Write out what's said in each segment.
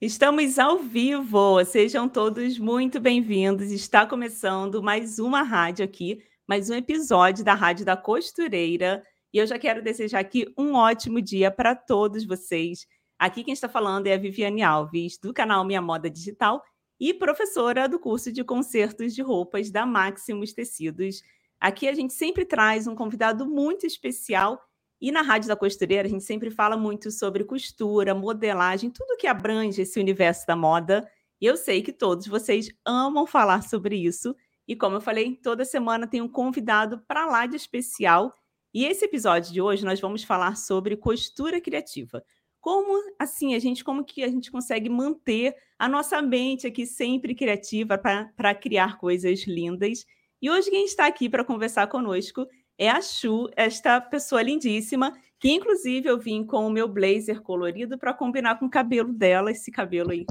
Estamos ao vivo, sejam todos muito bem-vindos. Está começando mais uma rádio aqui, mais um episódio da Rádio da Costureira. E eu já quero desejar aqui um ótimo dia para todos vocês. Aqui quem está falando é a Viviane Alves, do canal Minha Moda Digital e professora do curso de consertos de roupas da Maximus Tecidos. Aqui a gente sempre traz um convidado muito especial e na Rádio da Costureira, a gente sempre fala muito sobre costura, modelagem, tudo que abrange esse universo da moda. E eu sei que todos vocês amam falar sobre isso. E como eu falei, toda semana tem um convidado para lá de especial. E esse episódio de hoje nós vamos falar sobre costura criativa. Como assim a gente como que a gente consegue manter a nossa mente aqui sempre criativa para criar coisas lindas? E hoje quem está aqui para conversar conosco é a Chu, esta pessoa lindíssima, que inclusive eu vim com o meu blazer colorido para combinar com o cabelo dela, esse cabelo aí,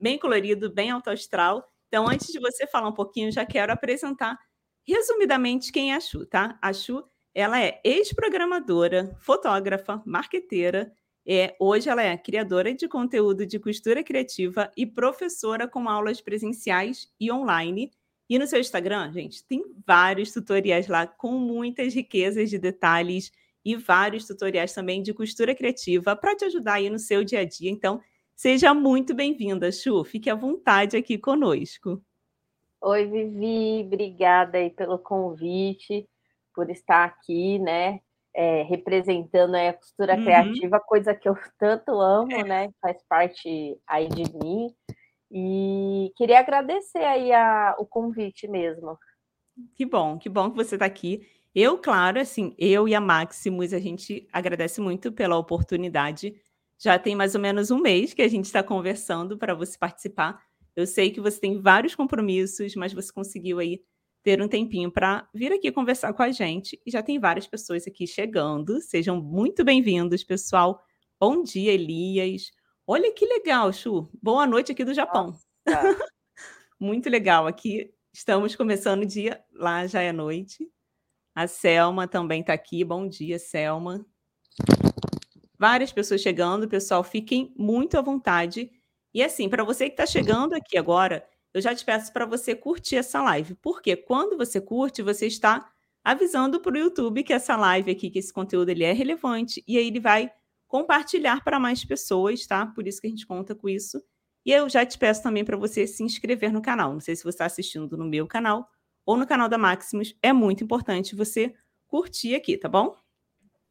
bem colorido, bem alto astral. Então, antes de você falar um pouquinho, já quero apresentar resumidamente quem é a Chu, tá? A Chu, ela é ex-programadora, fotógrafa, marqueteira, é, hoje ela é criadora de conteúdo de costura criativa e professora com aulas presenciais e online. E no seu Instagram, gente, tem vários tutoriais lá com muitas riquezas de detalhes e vários tutoriais também de costura criativa para te ajudar aí no seu dia a dia. Então, seja muito bem-vinda, Chu. Fique à vontade aqui conosco. Oi, Vivi, obrigada aí pelo convite, por estar aqui, né? É, representando a costura uhum. criativa, coisa que eu tanto amo, é. né? Faz parte aí de mim. E queria agradecer aí a, o convite mesmo. Que bom, que bom que você está aqui. Eu, claro, assim, eu e a Maximus, a gente agradece muito pela oportunidade. Já tem mais ou menos um mês que a gente está conversando para você participar. Eu sei que você tem vários compromissos, mas você conseguiu aí ter um tempinho para vir aqui conversar com a gente. E já tem várias pessoas aqui chegando. Sejam muito bem-vindos, pessoal. Bom dia, Elias. Olha que legal, Chu. Boa noite aqui do Japão. Muito legal. Aqui estamos começando o dia, lá já é noite. A Selma também está aqui. Bom dia, Selma. Várias pessoas chegando, pessoal, fiquem muito à vontade. E assim, para você que está chegando aqui agora, eu já te peço para você curtir essa live, porque quando você curte, você está avisando para o YouTube que essa live aqui, que esse conteúdo ele é relevante, e aí ele vai compartilhar para mais pessoas, tá? Por isso que a gente conta com isso. E eu já te peço também para você se inscrever no canal. Não sei se você está assistindo no meu canal ou no canal da Maximus. É muito importante você curtir aqui, tá bom?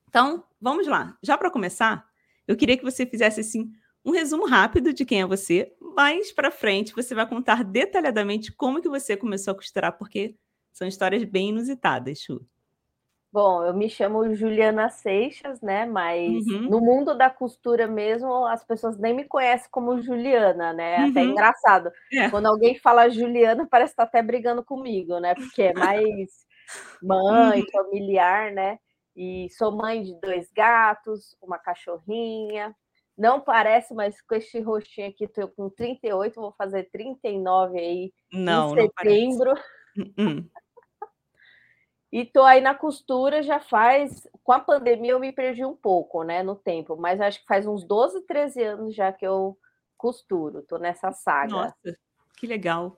Então, vamos lá. Já para começar, eu queria que você fizesse assim um resumo rápido de quem é você. Mais para frente, você vai contar detalhadamente como que você começou a costurar, porque são histórias bem inusitadas, Chu. Bom, eu me chamo Juliana Seixas, né? Mas uhum. no mundo da costura mesmo, as pessoas nem me conhecem como Juliana, né? Uhum. Até engraçado. É. Quando alguém fala Juliana, parece estar tá até brigando comigo, né? Porque é mais mãe, uhum. familiar, né? E sou mãe de dois gatos, uma cachorrinha. Não parece, mas com este rostinho aqui, tô com 38, vou fazer 39 aí não, em setembro. Não e tô aí na costura já faz. Com a pandemia eu me perdi um pouco, né, no tempo, mas acho que faz uns 12, 13 anos já que eu costuro, tô nessa saga. Nossa, que legal.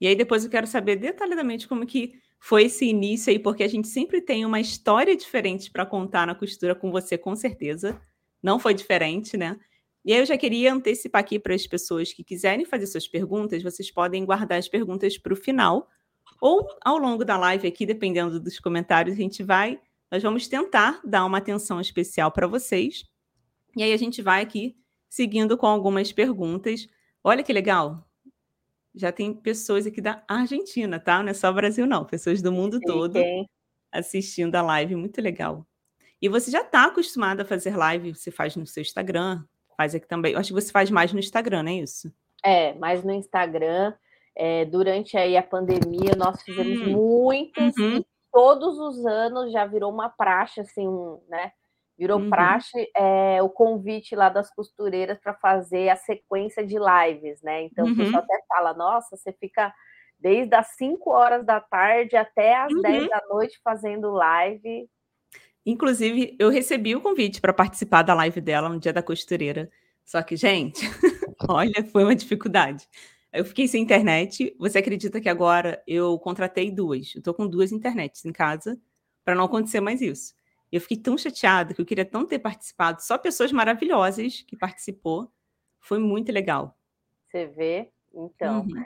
E aí depois eu quero saber detalhadamente como que foi esse início aí, porque a gente sempre tem uma história diferente para contar na costura com você, com certeza. Não foi diferente, né? E aí eu já queria antecipar aqui para as pessoas que quiserem fazer suas perguntas, vocês podem guardar as perguntas para o final, ou ao longo da live aqui, dependendo dos comentários, a gente vai, nós vamos tentar dar uma atenção especial para vocês. E aí a gente vai aqui seguindo com algumas perguntas. Olha que legal. Já tem pessoas aqui da Argentina, tá? Não é só Brasil, não. Pessoas do mundo todo assistindo a live. Muito legal. E você já está acostumado a fazer live? Você faz no seu Instagram? Faz aqui também. Eu acho que você faz mais no Instagram, não é isso? É, mais no Instagram. É, durante aí a pandemia, nós fizemos hum. muitas, uhum. e todos os anos já virou uma praxe, assim, né? Virou uhum. praxe é, o convite lá das costureiras para fazer a sequência de lives, né? Então uhum. o pessoal até fala, nossa, você fica desde as 5 horas da tarde até as uhum. 10 da noite fazendo live. Inclusive, eu recebi o convite para participar da live dela no dia da costureira. Só que, gente, Olha, foi uma dificuldade. Eu fiquei sem internet. Você acredita que agora eu contratei duas? Eu tô com duas internets em casa para não acontecer mais isso. Eu fiquei tão chateada que eu queria tanto ter participado. Só pessoas maravilhosas que participou. Foi muito legal. Você vê? Então. Uhum.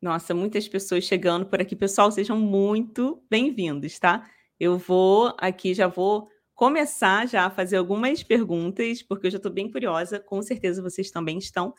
Nossa, muitas pessoas chegando por aqui. Pessoal, sejam muito bem-vindos, tá? Eu vou aqui, já vou começar já a fazer algumas perguntas, porque eu já estou bem curiosa. Com certeza vocês também estão.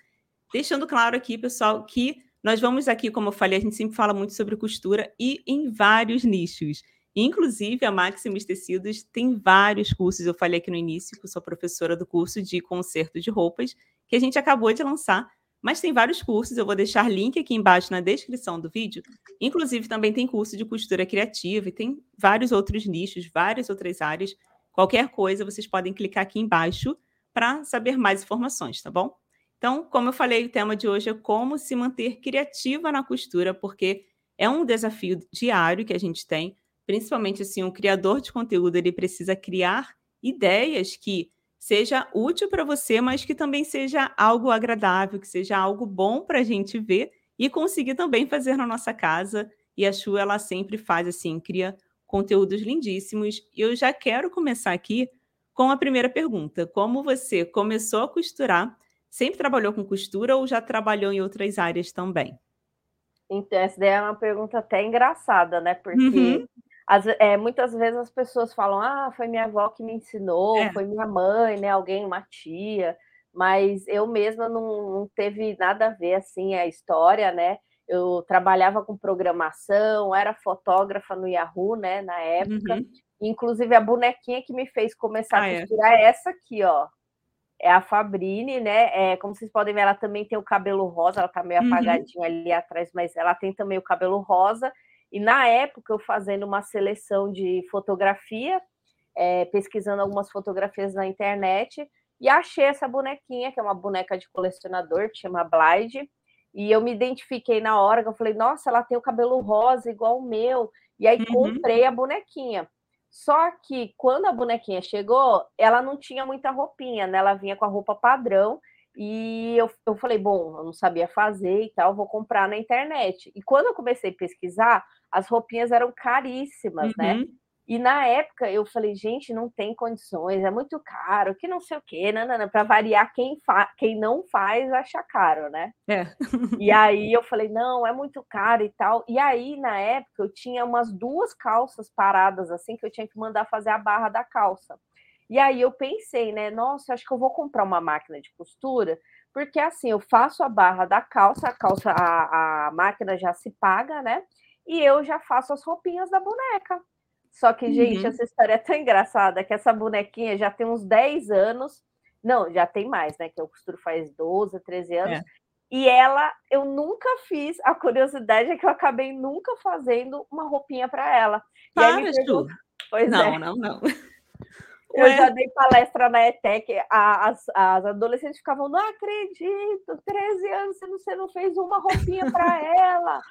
Deixando claro aqui, pessoal, que nós vamos aqui, como eu falei, a gente sempre fala muito sobre costura e em vários nichos. Inclusive, a Maximus Tecidos tem vários cursos. Eu falei aqui no início que eu sou professora do curso de conserto de roupas, que a gente acabou de lançar. Mas tem vários cursos, eu vou deixar link aqui embaixo na descrição do vídeo. Inclusive, também tem curso de costura criativa e tem vários outros nichos, várias outras áreas. Qualquer coisa, vocês podem clicar aqui embaixo para saber mais informações, tá bom? Então, como eu falei, o tema de hoje é como se manter criativa na costura, porque é um desafio diário que a gente tem principalmente assim, um criador de conteúdo, ele precisa criar ideias que seja útil para você, mas que também seja algo agradável, que seja algo bom para a gente ver e conseguir também fazer na nossa casa. E a Chu, ela sempre faz assim, cria conteúdos lindíssimos. E eu já quero começar aqui com a primeira pergunta. Como você começou a costurar? Sempre trabalhou com costura ou já trabalhou em outras áreas também? Então, essa daí é uma pergunta até engraçada, né? Porque uhum. As, é, muitas vezes as pessoas falam, ah, foi minha avó que me ensinou, é. foi minha mãe, né? Alguém, uma tia, mas eu mesma não, não teve nada a ver assim a história, né? Eu trabalhava com programação, era fotógrafa no Yahoo, né, na época. Uhum. Inclusive a bonequinha que me fez começar ah, a é. costurar é essa aqui, ó. É a Fabrine, né? É, como vocês podem ver, ela também tem o cabelo rosa, ela tá meio uhum. apagadinha ali atrás, mas ela tem também o cabelo rosa. E na época, eu fazendo uma seleção de fotografia, é, pesquisando algumas fotografias na internet, e achei essa bonequinha, que é uma boneca de colecionador, que chama Blyde, e eu me identifiquei na hora, que eu falei, nossa, ela tem o cabelo rosa igual o meu, e aí uhum. comprei a bonequinha. Só que quando a bonequinha chegou, ela não tinha muita roupinha, né? Ela vinha com a roupa padrão, e eu, eu falei, bom, eu não sabia fazer e tal, vou comprar na internet. E quando eu comecei a pesquisar, as roupinhas eram caríssimas, né? uhum. né? E na época eu falei, gente, não tem condições, é muito caro, que não sei o quê, para variar quem, quem não faz acha caro, né? É. e aí eu falei, não, é muito caro e tal. E aí, na época, eu tinha umas duas calças paradas assim que eu tinha que mandar fazer a barra da calça. E aí eu pensei, né? Nossa, acho que eu vou comprar uma máquina de costura, porque assim eu faço a barra da calça, a calça, a, a máquina já se paga, né? E eu já faço as roupinhas da boneca. Só que, gente, uhum. essa história é tão engraçada que essa bonequinha já tem uns 10 anos. Não, já tem mais, né? Que eu costuro faz 12, 13 anos. É. E ela, eu nunca fiz. A curiosidade é que eu acabei nunca fazendo uma roupinha para ela. Para, Ju. Pois não, é. não, não. Eu Ué? já dei palestra na ETEC, as, as adolescentes ficavam, não acredito, 13 anos você não, você não fez uma roupinha para ela.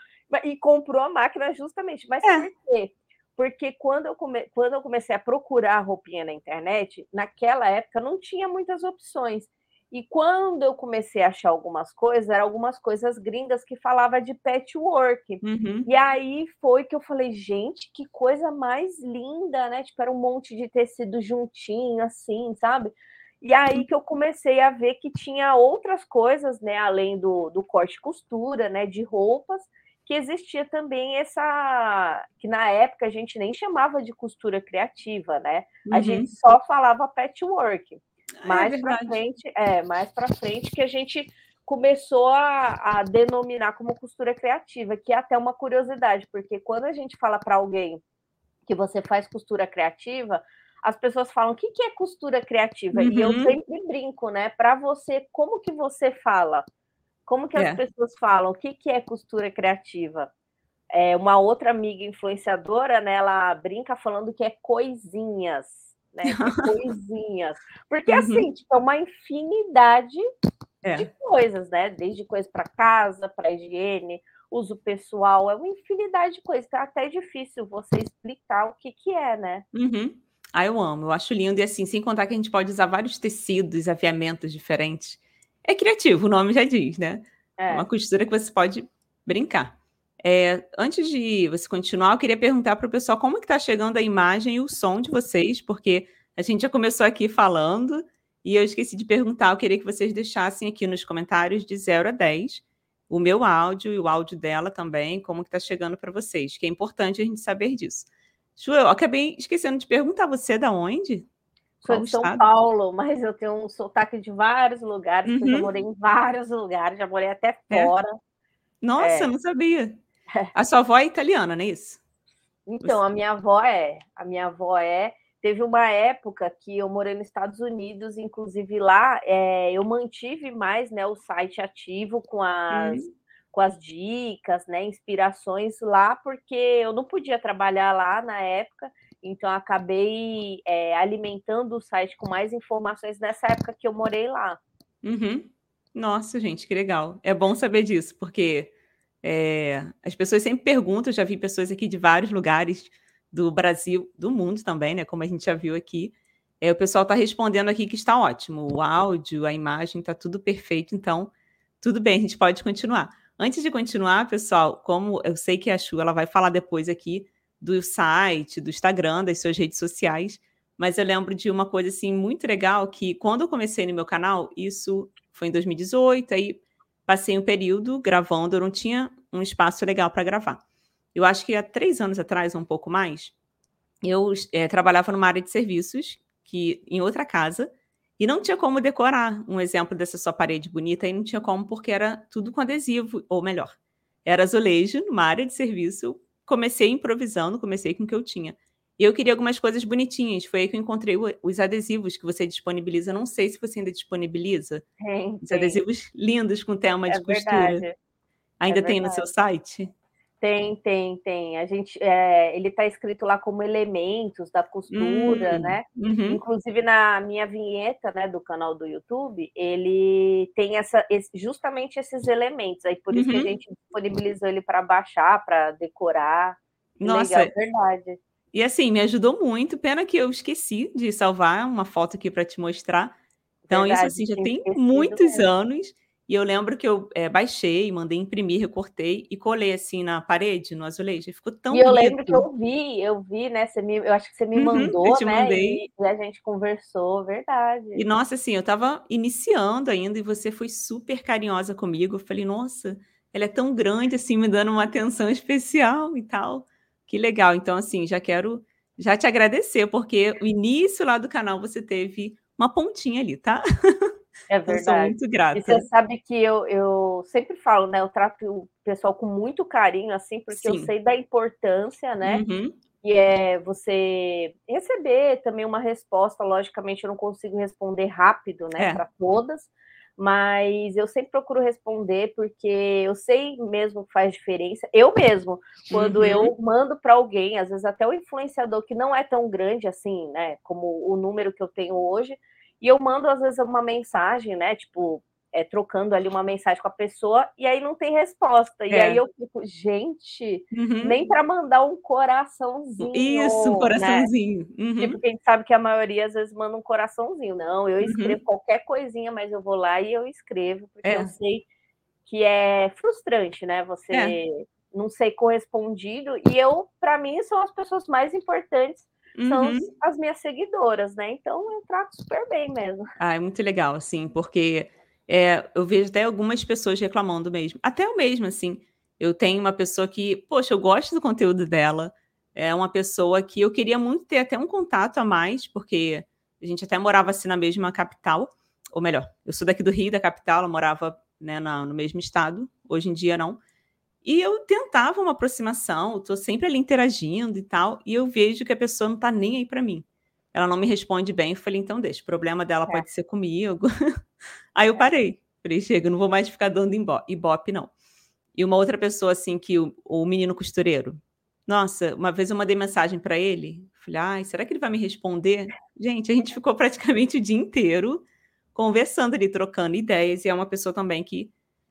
E comprou a máquina justamente. Mas é. por quê? Porque quando eu, come... quando eu comecei a procurar roupinha na internet, naquela época não tinha muitas opções. E quando eu comecei a achar algumas coisas, eram algumas coisas gringas que falava de patchwork. Uhum. E aí foi que eu falei, gente, que coisa mais linda, né? Tipo, era um monte de tecido juntinho, assim, sabe? E aí que eu comecei a ver que tinha outras coisas, né? Além do, do corte e costura, né? De roupas, que existia também essa. que na época a gente nem chamava de costura criativa, né? Uhum. A gente só falava patchwork. É mais é para frente, é, mais para frente que a gente começou a, a, denominar como costura criativa, que é até uma curiosidade, porque quando a gente fala para alguém que você faz costura criativa, as pessoas falam o que, que é costura criativa? Uhum. E eu uhum. sempre brinco, né? Para você, como que você fala? Como que as é. pessoas falam? O que, que é costura criativa? É, uma outra amiga influenciadora, né? Ela brinca falando que é coisinhas né? coisinhas. Porque, uhum. assim, tipo, é uma infinidade é. de coisas, né? Desde coisas para casa, para higiene, uso pessoal, é uma infinidade de coisas. Então, é até difícil você explicar o que, que é, né? Uhum. Ah, eu amo, eu acho lindo. E assim, sem contar que a gente pode usar vários tecidos, aviamentos diferentes. É criativo, o nome já diz, né? É uma costura que você pode brincar. É, antes de você continuar, eu queria perguntar para o pessoal como que está chegando a imagem e o som de vocês, porque a gente já começou aqui falando e eu esqueci de perguntar. Eu queria que vocês deixassem aqui nos comentários de 0 a 10 o meu áudio e o áudio dela também, como que está chegando para vocês, que é importante a gente saber disso. Ju, eu acabei esquecendo de perguntar, você é da onde? Sou Qual de São estado? Paulo, mas eu tenho um sotaque de vários lugares, uhum. eu já uhum. morei em vários lugares, já morei até é. fora. É. Nossa, é. não sabia. A sua avó é italiana, não é isso? Então, Você... a minha avó é. A minha avó é. Teve uma época que eu morei nos Estados Unidos, inclusive lá é, eu mantive mais né, o site ativo com as, uhum. com as dicas, né, inspirações lá, porque eu não podia trabalhar lá na época, então acabei é, alimentando o site com mais informações nessa época que eu morei lá. Uhum. Nossa, gente, que legal. É bom saber disso, porque é, as pessoas sempre perguntam, já vi pessoas aqui de vários lugares do Brasil, do mundo também, né? Como a gente já viu aqui. É, o pessoal está respondendo aqui que está ótimo. O áudio, a imagem, está tudo perfeito. Então, tudo bem, a gente pode continuar. Antes de continuar, pessoal, como eu sei que a Chu ela vai falar depois aqui do site, do Instagram, das suas redes sociais, mas eu lembro de uma coisa assim muito legal que quando eu comecei no meu canal, isso foi em 2018, aí passei um período gravando, eu não tinha um espaço legal para gravar. Eu acho que há três anos atrás, um pouco mais, eu é, trabalhava numa área de serviços, que em outra casa, e não tinha como decorar um exemplo dessa sua parede bonita, e não tinha como, porque era tudo com adesivo, ou melhor, era azulejo, numa área de serviço. Comecei improvisando, comecei com o que eu tinha. E eu queria algumas coisas bonitinhas. Foi aí que eu encontrei os adesivos que você disponibiliza. Não sei se você ainda disponibiliza. Tem, os adesivos lindos com tema é de costura. Verdade. Ainda é tem verdade. no seu site? Tem, tem, tem. A gente, é, ele está escrito lá como elementos da costura, hum, né? Uhum. Inclusive na minha vinheta, né, do canal do YouTube, ele tem essa, esse, justamente esses elementos. Aí por isso uhum. que a uhum. gente disponibilizou ele para baixar, para decorar. Nossa, Legal, verdade. E assim, me ajudou muito. Pena que eu esqueci de salvar uma foto aqui para te mostrar. Então, verdade, isso assim, já tem muitos mesmo. anos. E eu lembro que eu é, baixei, mandei imprimir, recortei e colei assim na parede, no azulejo. E ficou tão E eu lembro que eu vi, eu vi, né? Você me, eu acho que você me uhum, mandou, né? Mandei. E a gente conversou, verdade. E nossa, assim, eu tava iniciando ainda e você foi super carinhosa comigo. Eu falei, nossa, ela é tão grande assim, me dando uma atenção especial e tal. Que legal. Então, assim, já quero já te agradecer, porque o início lá do canal você teve uma pontinha ali, tá? É verdade. Eu sou muito grata. E você sabe que eu, eu sempre falo, né? Eu trato o pessoal com muito carinho, assim, porque Sim. eu sei da importância, né? Uhum. E é você receber também uma resposta. Logicamente, eu não consigo responder rápido, né, é. para todas, mas eu sempre procuro responder porque eu sei mesmo que faz diferença. Eu mesmo, quando uhum. eu mando para alguém, às vezes até o influenciador que não é tão grande assim, né, como o número que eu tenho hoje, e eu mando, às vezes, uma mensagem, né? Tipo, é, trocando ali uma mensagem com a pessoa, e aí não tem resposta. E é. aí eu fico, gente, uhum. nem para mandar um coraçãozinho. Isso, um coraçãozinho. Né? Uhum. Tipo, porque a gente sabe que a maioria às vezes manda um coraçãozinho. Não, eu uhum. escrevo uhum. qualquer coisinha, mas eu vou lá e eu escrevo, porque é. eu sei que é frustrante, né? Você é. não ser correspondido. E eu, para mim, são as pessoas mais importantes são uhum. as minhas seguidoras, né? Então eu trato super bem mesmo. Ah, é muito legal, assim, porque é, eu vejo até algumas pessoas reclamando mesmo. Até eu mesmo, assim. Eu tenho uma pessoa que, poxa, eu gosto do conteúdo dela. É uma pessoa que eu queria muito ter até um contato a mais, porque a gente até morava assim na mesma capital. Ou melhor, eu sou daqui do Rio, da capital, ela morava né, na, no mesmo estado. Hoje em dia, não. E eu tentava uma aproximação, estou sempre ali interagindo e tal, e eu vejo que a pessoa não está nem aí para mim. Ela não me responde bem, eu falei, então deixa, o problema dela é. pode ser comigo. aí eu é. parei. Falei, chega, não vou mais ficar dando ibope, não. E uma outra pessoa, assim, que o, o menino costureiro. Nossa, uma vez eu mandei mensagem para ele. Falei, ai, será que ele vai me responder? Gente, a gente ficou praticamente o dia inteiro conversando ali, trocando ideias. E é uma pessoa também que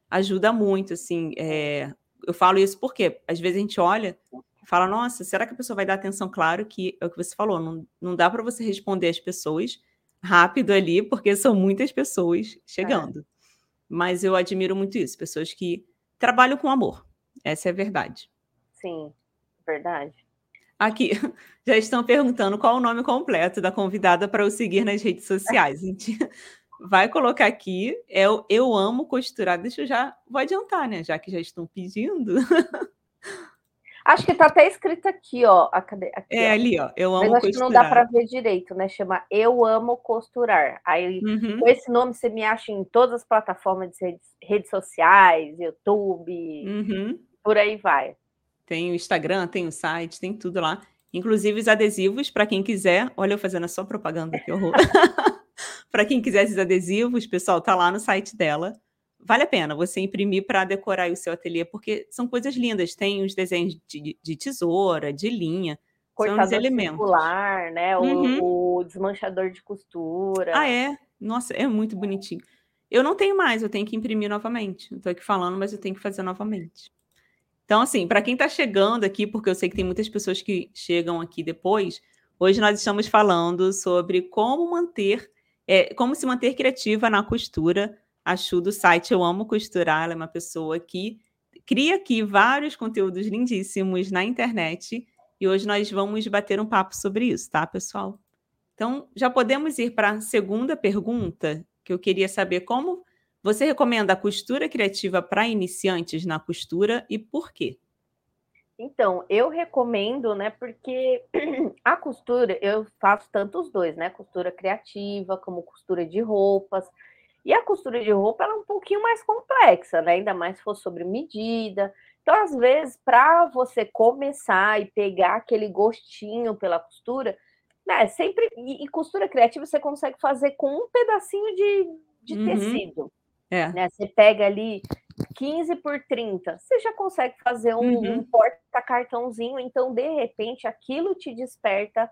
ajuda muito, assim, é, eu falo isso porque às vezes a gente olha e fala, nossa, será que a pessoa vai dar atenção? Claro que é o que você falou, não, não dá para você responder as pessoas rápido ali, porque são muitas pessoas chegando. mas eu admiro muito isso, pessoas que trabalham com amor. Essa é a verdade. Sim, verdade. Aqui, já estão perguntando qual o nome completo da convidada para eu seguir nas redes sociais. Gente vai colocar aqui, é o Eu Amo Costurar. Deixa eu já, vou adiantar, né? Já que já estão pedindo. Acho que está até escrito aqui, ó. Aqui, é ó. ali, ó. Eu amo Mas acho costurar. que não dá para ver direito, né? Chama Eu Amo Costurar. Aí, uhum. com esse nome, você me acha em todas as plataformas de redes, redes sociais, YouTube, uhum. por aí vai. Tem o Instagram, tem o site, tem tudo lá. Inclusive os adesivos, para quem quiser. Olha, eu fazendo a sua propaganda, que horror. para quem quiser esses adesivos, pessoal, tá lá no site dela vale a pena você imprimir para decorar o seu ateliê, porque são coisas lindas. Tem os desenhos de, de tesoura, de linha. Cortador são os elementos. circular, né? Uhum. O, o, desmanchador de costura. Ah, é? Nossa, é muito bonitinho. Eu não tenho mais, eu tenho que imprimir novamente. Estou aqui falando, mas eu tenho que fazer novamente. Então, assim, para quem está chegando aqui, porque eu sei que tem muitas pessoas que chegam aqui depois, hoje nós estamos falando sobre como manter, é, como se manter criativa na costura a do site Eu Amo Costurar, ela é uma pessoa que cria aqui vários conteúdos lindíssimos na internet e hoje nós vamos bater um papo sobre isso, tá, pessoal? Então, já podemos ir para a segunda pergunta, que eu queria saber como você recomenda a costura criativa para iniciantes na costura e por quê? Então, eu recomendo, né, porque a costura, eu faço tanto os dois, né, costura criativa como costura de roupas, e a costura de roupa é um pouquinho mais complexa, né? Ainda mais se for sobre medida. Então, às vezes, para você começar e pegar aquele gostinho pela costura, né? Sempre. E, e, costura criativa você consegue fazer com um pedacinho de, de uhum. tecido. É. Né? Você pega ali 15 por 30, você já consegue fazer um, uhum. um porta-cartãozinho, então, de repente, aquilo te desperta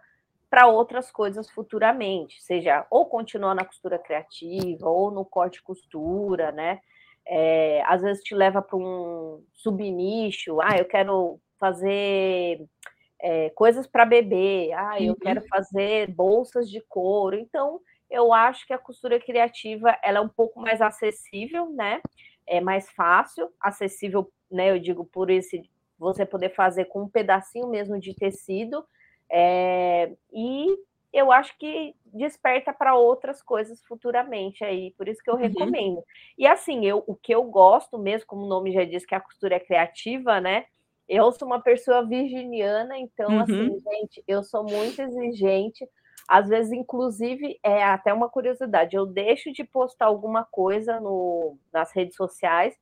para outras coisas futuramente, seja ou continuar na costura criativa ou no corte costura, né? É, às vezes te leva para um subnicho, ah, eu quero fazer é, coisas para bebê, ah, eu uhum. quero fazer bolsas de couro. Então, eu acho que a costura criativa ela é um pouco mais acessível, né? É mais fácil, acessível, né? Eu digo por esse você poder fazer com um pedacinho mesmo de tecido é, e eu acho que desperta para outras coisas futuramente aí, por isso que eu uhum. recomendo. E assim, eu, o que eu gosto mesmo, como o nome já diz que a costura é criativa, né? Eu sou uma pessoa virginiana, então uhum. assim, gente, eu sou muito exigente. Às vezes, inclusive, é até uma curiosidade, eu deixo de postar alguma coisa no, nas redes sociais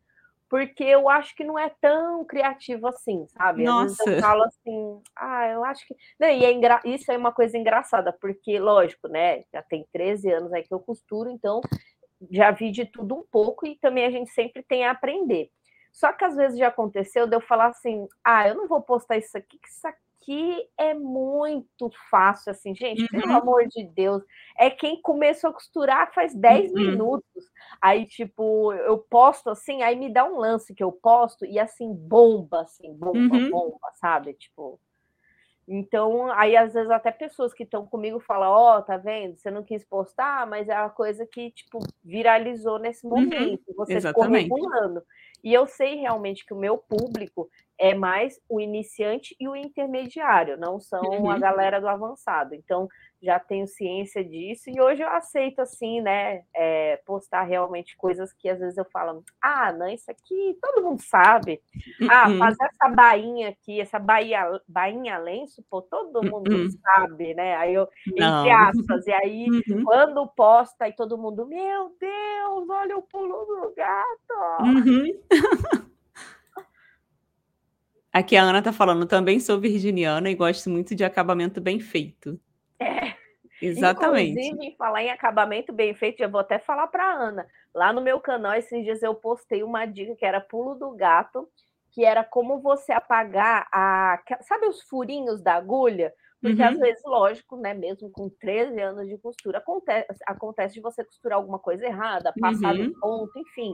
porque eu acho que não é tão criativo assim, sabe? Nossa. Às vezes eu falo assim, ah, eu acho que. Não, e é engra... isso é uma coisa engraçada, porque, lógico, né? Já tem 13 anos aí que eu costuro, então já vi de tudo um pouco e também a gente sempre tem a aprender. Só que às vezes já aconteceu de eu falar assim, ah, eu não vou postar isso aqui, que isso aqui aqui é muito fácil, assim, gente, uhum. pelo amor de Deus. É quem começou a costurar faz 10 uhum. minutos. Aí, tipo, eu posto assim, aí me dá um lance que eu posto e assim, bomba, assim, bomba, uhum. bomba, sabe? Tipo. Então, aí às vezes até pessoas que estão comigo falam, ó, oh, tá vendo? Você não quis postar, mas é a coisa que, tipo, viralizou nesse uhum. momento. Você Exatamente. ficou regulando. E eu sei realmente que o meu público é mais o iniciante e o intermediário, não são uhum. a galera do avançado. Então, já tenho ciência disso e hoje eu aceito, assim, né, é, postar realmente coisas que às vezes eu falo, ah, não, isso aqui todo mundo sabe. Ah, uhum. fazer essa bainha aqui, essa bainha, bainha lenço, pô, todo mundo uhum. sabe, né? Aí eu, não. entre aspas, e aí uhum. quando posta, aí todo mundo, meu Deus, olha o pulo do gato. Aqui a Ana tá falando, também sou virginiana e gosto muito de acabamento bem feito. É. Exatamente. Inclusive, em falar em acabamento bem feito, já vou até falar para Ana. Lá no meu canal, esses dias eu postei uma dica que era pulo do gato, que era como você apagar a. Sabe os furinhos da agulha? Porque uhum. às vezes, lógico, né? Mesmo com 13 anos de costura, acontece, acontece de você costurar alguma coisa errada, passar uhum. do ponto, enfim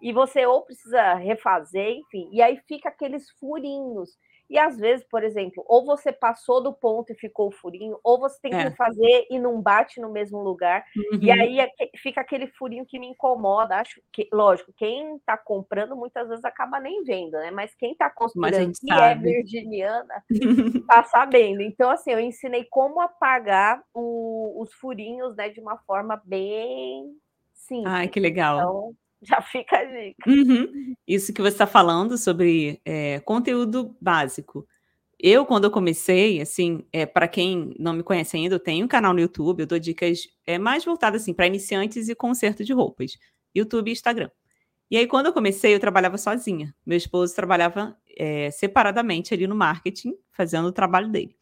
e você ou precisa refazer, enfim, e aí fica aqueles furinhos. E às vezes, por exemplo, ou você passou do ponto e ficou o furinho, ou você tem é. que fazer e não bate no mesmo lugar. Uhum. E aí é fica aquele furinho que me incomoda. Acho que, lógico, quem está comprando muitas vezes acaba nem vendo, né? Mas quem está costurando e é virginiana está sabendo. Então, assim, eu ensinei como apagar o, os furinhos, né, de uma forma bem simples. Ai, que legal. Então, já fica a dica. Uhum. Isso que você está falando sobre é, conteúdo básico. Eu, quando eu comecei, assim, é, para quem não me conhece ainda, eu tenho um canal no YouTube, eu dou dicas é, mais voltadas assim, para iniciantes e conserto de roupas. YouTube e Instagram. E aí, quando eu comecei, eu trabalhava sozinha. Meu esposo trabalhava é, separadamente ali no marketing, fazendo o trabalho dele.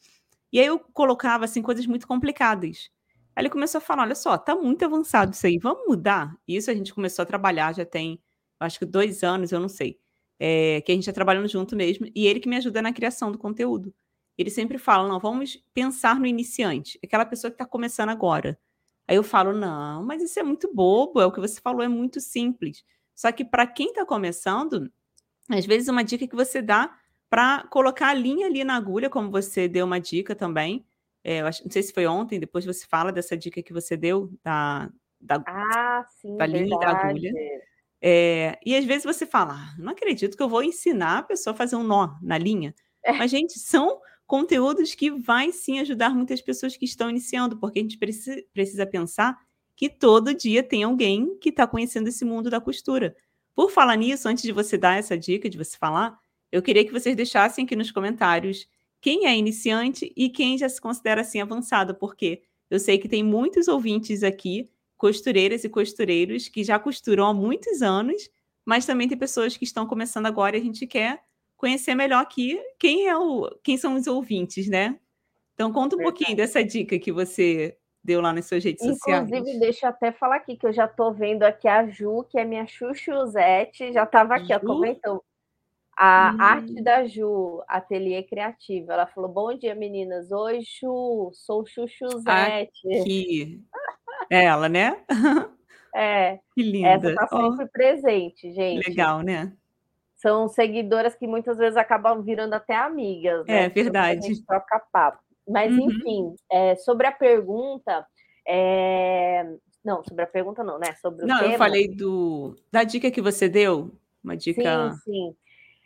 E aí eu colocava assim coisas muito complicadas. Aí ele começou a falar: olha só, tá muito avançado isso aí, vamos mudar? E isso a gente começou a trabalhar já tem, acho que dois anos, eu não sei. É, que a gente está trabalhando junto mesmo, e ele que me ajuda na criação do conteúdo. Ele sempre fala: não, vamos pensar no iniciante, aquela pessoa que está começando agora. Aí eu falo: não, mas isso é muito bobo, é o que você falou, é muito simples. Só que para quem está começando, às vezes uma dica que você dá para colocar a linha ali na agulha, como você deu uma dica também, é, eu acho, não sei se foi ontem, depois você fala dessa dica que você deu da, da, ah, sim, da linha da agulha. É, e às vezes você fala, ah, não acredito que eu vou ensinar a pessoa a fazer um nó na linha. É. Mas, gente, são conteúdos que vai sim ajudar muitas pessoas que estão iniciando, porque a gente precisa, precisa pensar que todo dia tem alguém que está conhecendo esse mundo da costura. Por falar nisso, antes de você dar essa dica, de você falar, eu queria que vocês deixassem aqui nos comentários quem é iniciante e quem já se considera assim avançado, porque eu sei que tem muitos ouvintes aqui, costureiras e costureiros, que já costuram há muitos anos, mas também tem pessoas que estão começando agora e a gente quer conhecer melhor aqui quem é o quem são os ouvintes, né? Então conta um Verdade. pouquinho dessa dica que você deu lá nas suas redes Inclusive, sociais. Inclusive, deixa eu até falar aqui que eu já estou vendo aqui a Ju, que é minha Chuchuzete, já estava aqui, Ju? ó, comentou. A hum. arte da Ju, ateliê criativo. Ela falou: Bom dia, meninas. Oi, Ju, sou Chuchuzete. Aqui. Ela, né? É. Que linda. Essa está sempre oh. presente, gente. Legal, né? São seguidoras que muitas vezes acabam virando até amigas. Né? É verdade. A gente troca papo. Mas, uhum. enfim, é, sobre a pergunta. É... Não, sobre a pergunta não, né? Sobre o não, tema. eu falei do da dica que você deu. Uma dica. Sim, sim.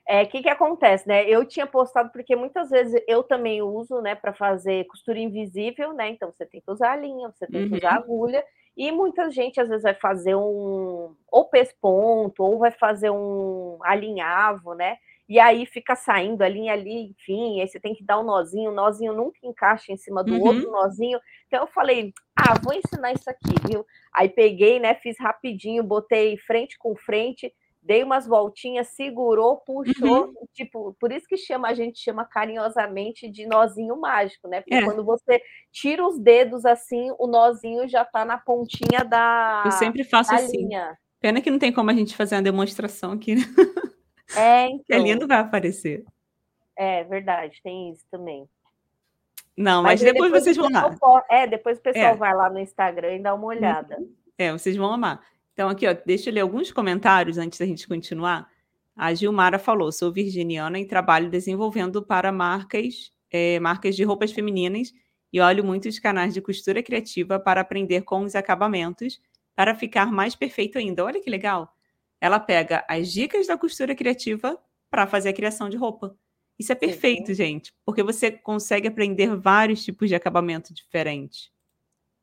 O é, que, que acontece, né? Eu tinha postado porque muitas vezes eu também uso, né, para fazer costura invisível, né? Então você tem que usar a linha, você tem uhum. que usar a uhum. agulha, e muita gente às vezes vai fazer um ou pesponto, ou vai fazer um alinhavo, né? E aí fica saindo a linha ali, enfim, aí você tem que dar um nozinho, o nozinho nunca encaixa em cima do uhum. outro nozinho. Então eu falei, ah, vou ensinar isso aqui, viu? Aí peguei, né, fiz rapidinho, botei frente com frente, dei umas voltinhas, segurou, puxou, uhum. tipo, por isso que chama, a gente chama carinhosamente de nozinho mágico, né? Porque é. quando você tira os dedos assim, o nozinho já tá na pontinha da Eu sempre faço assim. Linha. Pena que não tem como a gente fazer uma demonstração aqui, né? É, então. A linha não vai aparecer. É, verdade, tem isso também. Não, mas, mas depois, depois, vocês vão lá. É, depois o pessoal é. vai lá no Instagram e dá uma olhada. É, vocês vão amar. Então, aqui, ó, deixa eu ler alguns comentários antes da gente continuar. A Gilmara falou: sou virginiana e trabalho desenvolvendo para marcas, é, marcas de roupas femininas e olho muitos canais de costura criativa para aprender com os acabamentos para ficar mais perfeito ainda. Olha que legal. Ela pega as dicas da costura criativa para fazer a criação de roupa. Isso é perfeito, sim. gente, porque você consegue aprender vários tipos de acabamento diferentes.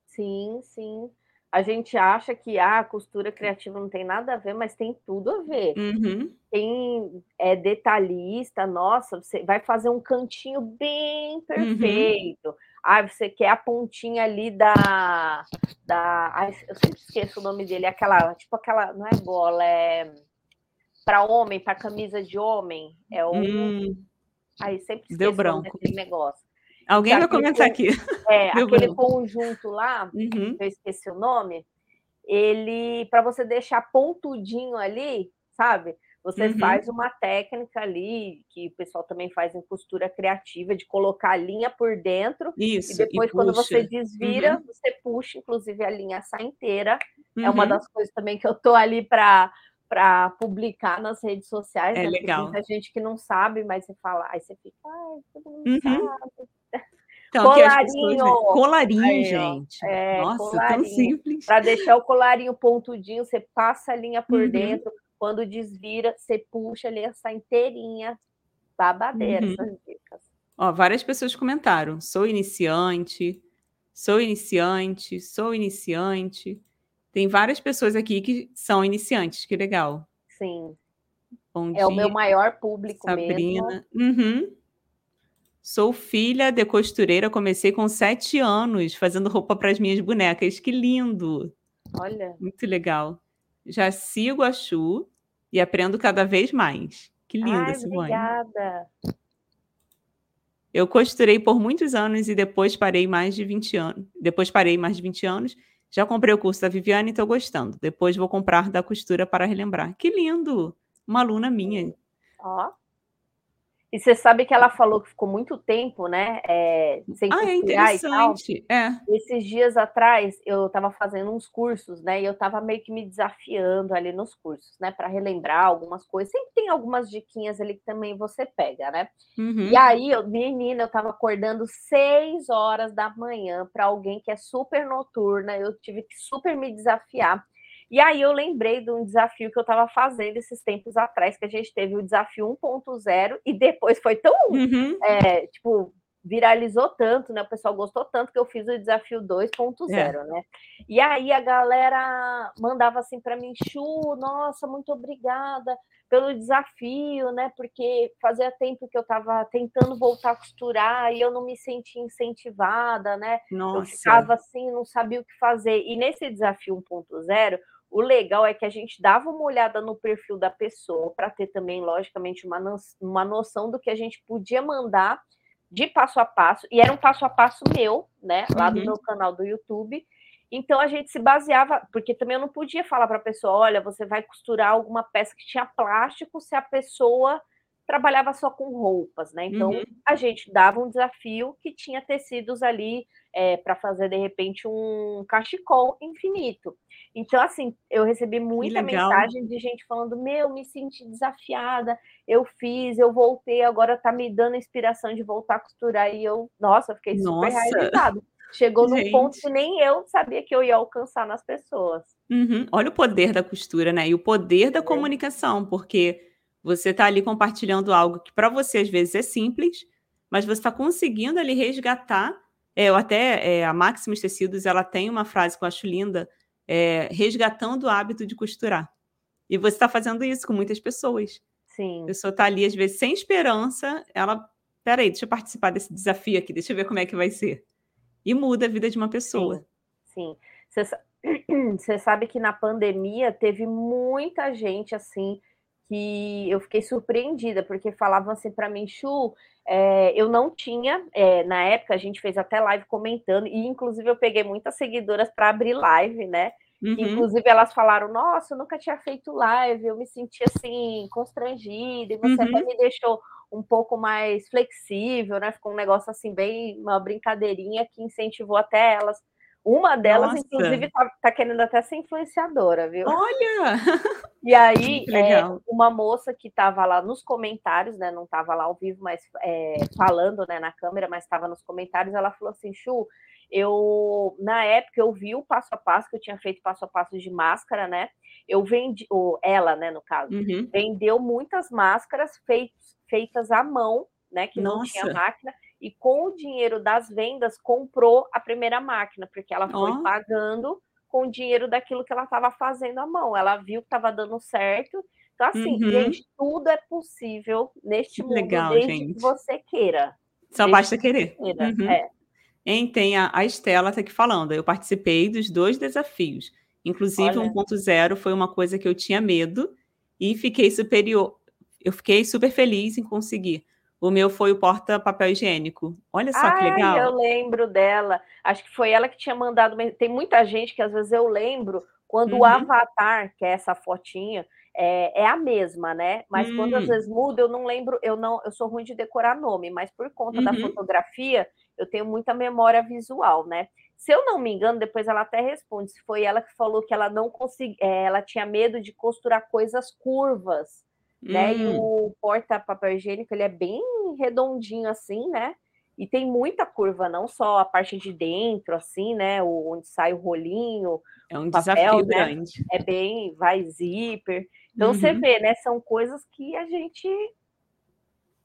Sim, sim a gente acha que ah, a costura criativa não tem nada a ver, mas tem tudo a ver. Uhum. Tem é detalhista, nossa, você vai fazer um cantinho bem uhum. perfeito. Uhum. Ah, você quer a pontinha ali da. da ai, eu sempre esqueço o nome dele, aquela, tipo aquela, não é bola, é para homem, para camisa de homem. É o. Hum. Aí sempre esqueço Deu branco. desse negócio. Alguém vai comentar aqui. É, aquele conjunto lá, uhum. eu esqueci o nome, ele, para você deixar pontudinho ali, sabe? Você uhum. faz uma técnica ali, que o pessoal também faz em costura criativa, de colocar a linha por dentro. Isso, e depois, e quando você desvira, uhum. você puxa, inclusive a linha sai inteira. É uma uhum. das coisas também que eu tô ali para para publicar nas redes sociais. É né? legal. Tem muita gente que não sabe, mas você fala, aí você fica, ai, todo mundo uhum. sabe. Então, colarinho. Pessoas... Colarinho, aí, gente. É, Nossa, colarinho. tão simples. Para deixar o colarinho pontudinho, você passa a linha por uhum. dentro. Quando desvira, você puxa ali essa inteirinha. Babadeira uhum. essas dicas. Ó, várias pessoas comentaram. Sou iniciante, sou iniciante, sou iniciante. Tem várias pessoas aqui que são iniciantes, que legal. Sim. Bom é dia, o meu maior público Sabrina. mesmo. Uhum. Sou filha de costureira, comecei com sete anos fazendo roupa para as minhas bonecas. Que lindo! Olha. Muito legal. Já sigo a Chu e aprendo cada vez mais. Que linda, Ai, Simone. Obrigada. Eu costurei por muitos anos e depois parei mais de 20 anos. Depois parei mais de 20 anos já comprei o curso da Viviane e estou gostando. Depois vou comprar da costura para relembrar. Que lindo! Uma aluna minha. Ó. E você sabe que ela falou que ficou muito tempo, né? É, sem ah, é interessante. É. Esses dias atrás eu estava fazendo uns cursos, né? E eu estava meio que me desafiando ali nos cursos, né? Para relembrar algumas coisas. Sempre tem algumas diquinhas ali que também você pega, né? Uhum. E aí, eu, menina, eu estava acordando seis horas da manhã para alguém que é super noturna. Eu tive que super me desafiar. E aí eu lembrei de um desafio que eu estava fazendo esses tempos atrás, que a gente teve o desafio 1.0 e depois foi tão, uhum. é, tipo, viralizou tanto, né? O pessoal gostou tanto que eu fiz o desafio 2.0, é. né? E aí a galera mandava assim para mim, Chu, nossa, muito obrigada pelo desafio, né? Porque fazia tempo que eu estava tentando voltar a costurar e eu não me sentia incentivada, né? Nossa. Eu ficava assim, não sabia o que fazer. E nesse desafio 1.0, o legal é que a gente dava uma olhada no perfil da pessoa para ter também, logicamente, uma, uma noção do que a gente podia mandar de passo a passo, e era um passo a passo meu, né, lá uhum. do meu canal do YouTube. Então a gente se baseava, porque também eu não podia falar para a pessoa, olha, você vai costurar alguma peça que tinha plástico se a pessoa trabalhava só com roupas, né? Então uhum. a gente dava um desafio que tinha tecidos ali é, para fazer de repente um cachecol infinito. Então, assim, eu recebi muita mensagem de gente falando: Meu, me senti desafiada, eu fiz, eu voltei, agora tá me dando inspiração de voltar a costurar. E eu, nossa, fiquei super realizada. Chegou num ponto que nem eu sabia que eu ia alcançar nas pessoas. Uhum. Olha o poder da costura, né? E o poder da é. comunicação, porque você está ali compartilhando algo que para você às vezes é simples, mas você está conseguindo ali resgatar. É, eu até é, a Maximus Tecidos ela tem uma frase que eu acho linda é, resgatando o hábito de costurar. E você está fazendo isso com muitas pessoas. Sim. A pessoa está ali, às vezes, sem esperança, ela. Peraí, deixa eu participar desse desafio aqui, deixa eu ver como é que vai ser. E muda a vida de uma pessoa. Sim. Sim. Você sabe que na pandemia teve muita gente assim que eu fiquei surpreendida, porque falavam assim para mim, Chu, é, eu não tinha, é, na época a gente fez até live comentando, e inclusive eu peguei muitas seguidoras para abrir live, né? Uhum. Inclusive elas falaram, nossa, eu nunca tinha feito live, eu me senti assim, constrangida, e você uhum. até me deixou um pouco mais flexível, né? Ficou um negócio assim, bem, uma brincadeirinha que incentivou até elas uma delas, Nossa. inclusive, tá, tá, querendo até ser influenciadora, viu? Olha! E aí, é, uma moça que estava lá nos comentários, né? Não estava lá ao vivo, mas é, falando né, na câmera, mas estava nos comentários, ela falou assim: Chu, eu na época eu vi o passo a passo que eu tinha feito passo a passo de máscara, né? Eu vendi, ou ela, né, no caso, uhum. vendeu muitas máscaras feitas, feitas à mão, né? Que Nossa. não tinha máquina e com o dinheiro das vendas comprou a primeira máquina, porque ela foi oh. pagando com o dinheiro daquilo que ela estava fazendo à mão. Ela viu que estava dando certo. Então, assim, uhum. gente, tudo é possível neste mundo, Legal, desde gente. que você queira. Só basta querer. Queira. Uhum. É. Hein, tem a, a Estela tá aqui falando. Eu participei dos dois desafios. Inclusive, 1.0 foi uma coisa que eu tinha medo e fiquei superior. Eu fiquei super feliz em conseguir. O meu foi o porta-papel higiênico. Olha só Ai, que legal. Eu lembro dela. Acho que foi ela que tinha mandado. Tem muita gente que às vezes eu lembro quando uhum. o avatar, que é essa fotinha, é, é a mesma, né? Mas hum. quando às hum. vezes muda, eu não lembro, eu não, eu sou ruim de decorar nome, mas por conta uhum. da fotografia, eu tenho muita memória visual, né? Se eu não me engano, depois ela até responde, se foi ela que falou que ela não conseguia, é, ela tinha medo de costurar coisas curvas, hum. né? E hum. o porta papel higiênico ele é bem redondinho assim, né? E tem muita curva, não só a parte de dentro, assim, né? Onde sai o rolinho. É um papel, desafio né? grande. É bem, vai zíper. Então uhum. você vê, né? São coisas que a gente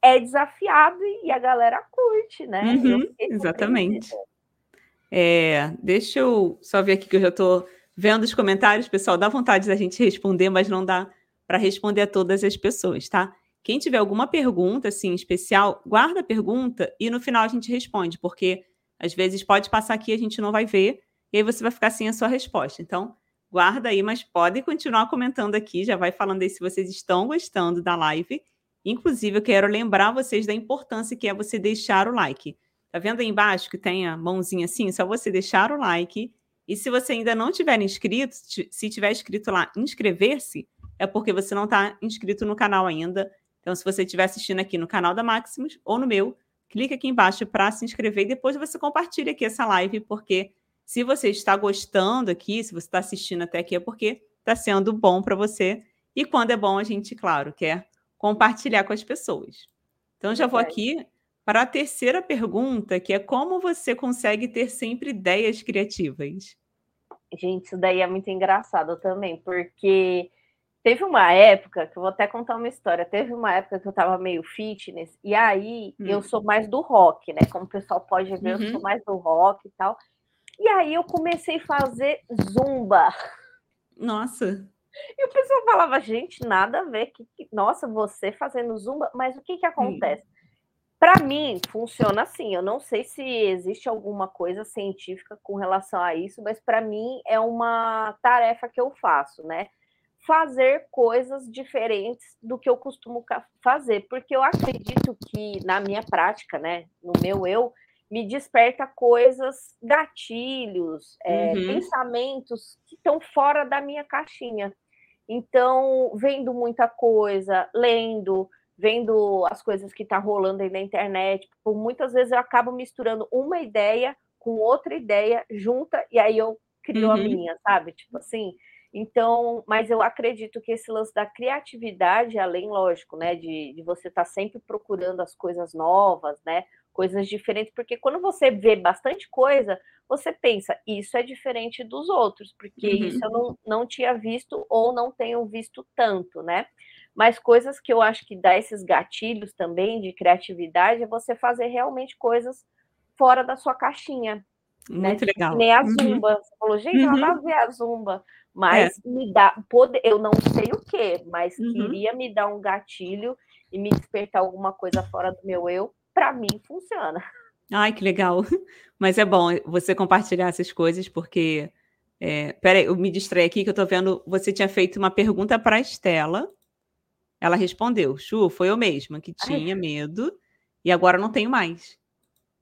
é desafiado e a galera curte, né? Uhum, exatamente. É, deixa eu só ver aqui que eu já estou vendo os comentários, pessoal. Dá vontade da gente responder, mas não dá para responder a todas as pessoas, tá? Quem tiver alguma pergunta assim especial, guarda a pergunta e no final a gente responde, porque às vezes pode passar aqui e a gente não vai ver, e aí você vai ficar sem a sua resposta. Então, guarda aí, mas podem continuar comentando aqui, já vai falando aí se vocês estão gostando da live. Inclusive, eu quero lembrar vocês da importância que é você deixar o like. Tá vendo aí embaixo que tem a mãozinha assim? Só você deixar o like. E se você ainda não tiver inscrito, se tiver escrito lá inscrever-se, é porque você não está inscrito no canal ainda. Então, se você estiver assistindo aqui no canal da Maximus ou no meu, clique aqui embaixo para se inscrever e depois você compartilha aqui essa live, porque se você está gostando aqui, se você está assistindo até aqui, é porque está sendo bom para você. E quando é bom, a gente, claro, quer compartilhar com as pessoas. Então, já vou aqui para a terceira pergunta, que é como você consegue ter sempre ideias criativas? Gente, isso daí é muito engraçado também, porque Teve uma época, que eu vou até contar uma história, teve uma época que eu tava meio fitness, e aí hum. eu sou mais do rock, né? Como o pessoal pode ver, uhum. eu sou mais do rock e tal. E aí eu comecei a fazer zumba. Nossa. E o pessoal falava, gente, nada a ver. Que, que... Nossa, você fazendo zumba, mas o que que acontece? Hum. Para mim, funciona assim. Eu não sei se existe alguma coisa científica com relação a isso, mas para mim é uma tarefa que eu faço, né? Fazer coisas diferentes do que eu costumo fazer, porque eu acredito que na minha prática, né, no meu eu, me desperta coisas, gatilhos, é, uhum. pensamentos que estão fora da minha caixinha. Então, vendo muita coisa, lendo, vendo as coisas que tá rolando aí na internet, por muitas vezes eu acabo misturando uma ideia com outra ideia junta e aí eu crio uhum. a minha, sabe? Tipo assim, então, mas eu acredito que esse lance da criatividade, além, lógico, né, de, de você estar tá sempre procurando as coisas novas, né, coisas diferentes, porque quando você vê bastante coisa, você pensa, isso é diferente dos outros, porque uhum. isso eu não, não tinha visto ou não tenho visto tanto, né? Mas coisas que eu acho que dá esses gatilhos também de criatividade é você fazer realmente coisas fora da sua caixinha. Né? Muito né? legal. Nem a uhum. zumba. Uhum. Você falou, gente, uhum. ela vai ver a zumba. Mas é. me dá poder, eu não sei o que, mas uhum. queria me dar um gatilho e me despertar alguma coisa fora do meu eu, para mim funciona. Ai, que legal. Mas é bom você compartilhar essas coisas, porque. É, peraí, eu me distraí aqui que eu tô vendo. Você tinha feito uma pergunta para a Estela. Ela respondeu: Chu, foi eu mesma que tinha Ai. medo e agora não tenho mais.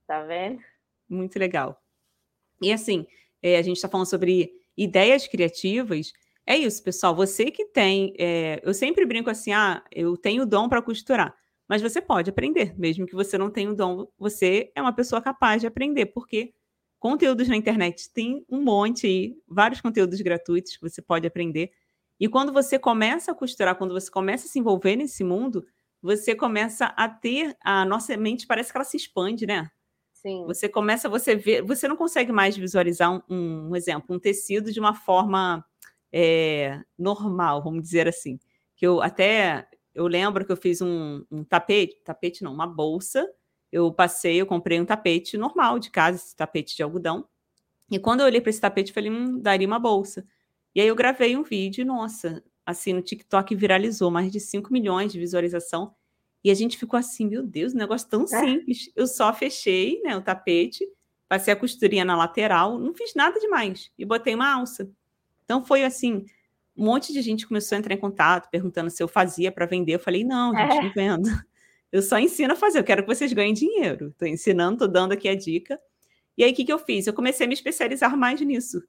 Tá vendo? Muito legal. E assim, é, a gente está falando sobre ideias criativas, é isso, pessoal. Você que tem. É, eu sempre brinco assim: ah, eu tenho dom para costurar. Mas você pode aprender, mesmo que você não tenha o dom, você é uma pessoa capaz de aprender, porque conteúdos na internet tem um monte aí, vários conteúdos gratuitos que você pode aprender. E quando você começa a costurar, quando você começa a se envolver nesse mundo, você começa a ter a nossa mente parece que ela se expande, né? Sim. Você começa, você vê, você não consegue mais visualizar um, um exemplo, um tecido de uma forma é, normal, vamos dizer assim. Que eu até eu lembro que eu fiz um, um, tapete, tapete não, uma bolsa. Eu passei, eu comprei um tapete normal de casa, esse tapete de algodão. E quando eu olhei para esse tapete, eu falei, hum, daria uma bolsa. E aí eu gravei um vídeo, nossa, assim, no TikTok viralizou mais de 5 milhões de visualização. E a gente ficou assim, meu Deus, um negócio tão é. simples. Eu só fechei né, o tapete, passei a costurinha na lateral, não fiz nada demais. E botei uma alça. Então foi assim, um monte de gente começou a entrar em contato, perguntando se eu fazia para vender. Eu falei, não, gente, é. não vendo. Eu só ensino a fazer, eu quero que vocês ganhem dinheiro. Estou ensinando, estou dando aqui a dica. E aí, o que, que eu fiz? Eu comecei a me especializar mais nisso.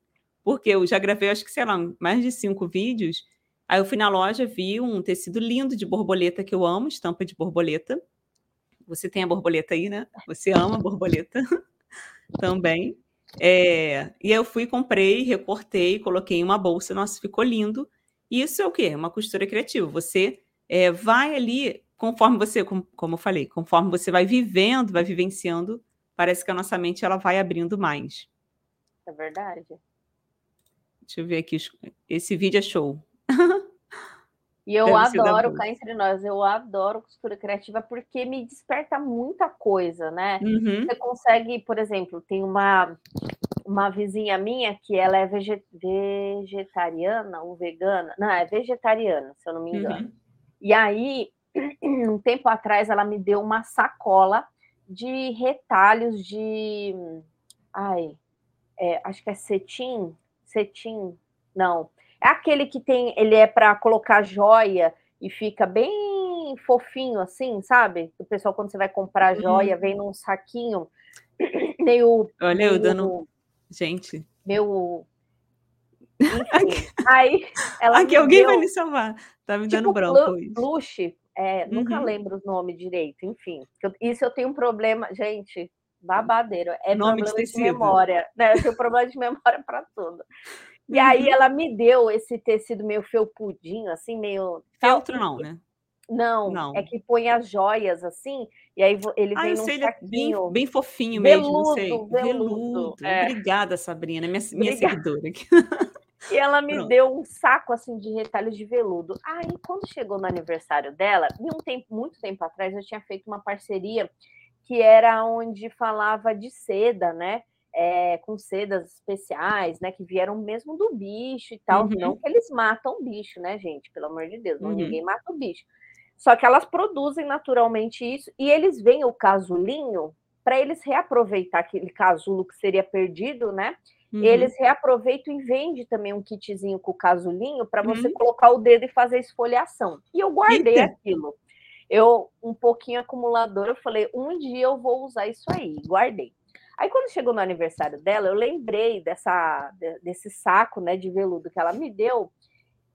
Porque eu já gravei, acho que, sei lá, mais de cinco vídeos Aí eu fui na loja, vi um tecido lindo de borboleta que eu amo, estampa de borboleta. Você tem a borboleta aí, né? Você ama borboleta também. É, e eu fui, comprei, recortei, coloquei em uma bolsa, nossa, ficou lindo. Isso é o quê? Uma costura criativa. Você é, vai ali, conforme você, como, como eu falei, conforme você vai vivendo, vai vivenciando, parece que a nossa mente ela vai abrindo mais. É verdade. Deixa eu ver aqui. Esse vídeo é show. E eu Deve adoro, cá entre nós, eu adoro costura criativa porque me desperta muita coisa, né? Uhum. Você consegue, por exemplo, tem uma, uma vizinha minha que ela é veget, vegetariana ou vegana. Não, é vegetariana, se eu não me engano. Uhum. E aí, um tempo atrás, ela me deu uma sacola de retalhos de. Ai, é, acho que é cetim, cetim, não é aquele que tem, ele é para colocar joia e fica bem fofinho assim, sabe? O pessoal quando você vai comprar uhum. joia vem num saquinho meio Olha eu dando gente, meu Enfim, aí ela Aqui alguém deu... vai me salvar. Tá me dando tipo, branco Blush, é, uhum. nunca lembro o nome direito, enfim. Isso eu tenho um problema, gente, babadeiro. É nome problema de, de memória. Né? Eu tenho problema de memória para tudo. E aí uhum. ela me deu esse tecido meio felpudinho, assim, meio. Feltro não, né? Não, não, é que põe as joias assim, e aí ele ah, vem num sei, saquinho. Bem, bem fofinho veludo, mesmo, não sei. Veludo. veludo. É. Obrigada, Sabrina, minha, minha seguidora aqui. E ela me Pronto. deu um saco assim de retalhos de veludo. Aí, quando chegou no aniversário dela, e um tempo, muito tempo atrás, eu tinha feito uma parceria que era onde falava de seda, né? É, com sedas especiais, né? Que vieram mesmo do bicho e tal. Uhum. Não que eles matam bicho, né, gente? Pelo amor de Deus, não, uhum. ninguém mata o bicho. Só que elas produzem naturalmente isso e eles veem o casulinho para eles reaproveitar aquele casulo que seria perdido, né? Uhum. Eles reaproveitam e vendem também um kitzinho com o casulinho para você uhum. colocar o dedo e fazer esfoliação. E eu guardei Eita. aquilo. Eu, um pouquinho acumulador, eu falei, um dia eu vou usar isso aí, guardei. Aí quando chegou no aniversário dela, eu lembrei dessa desse saco, né, de veludo que ela me deu,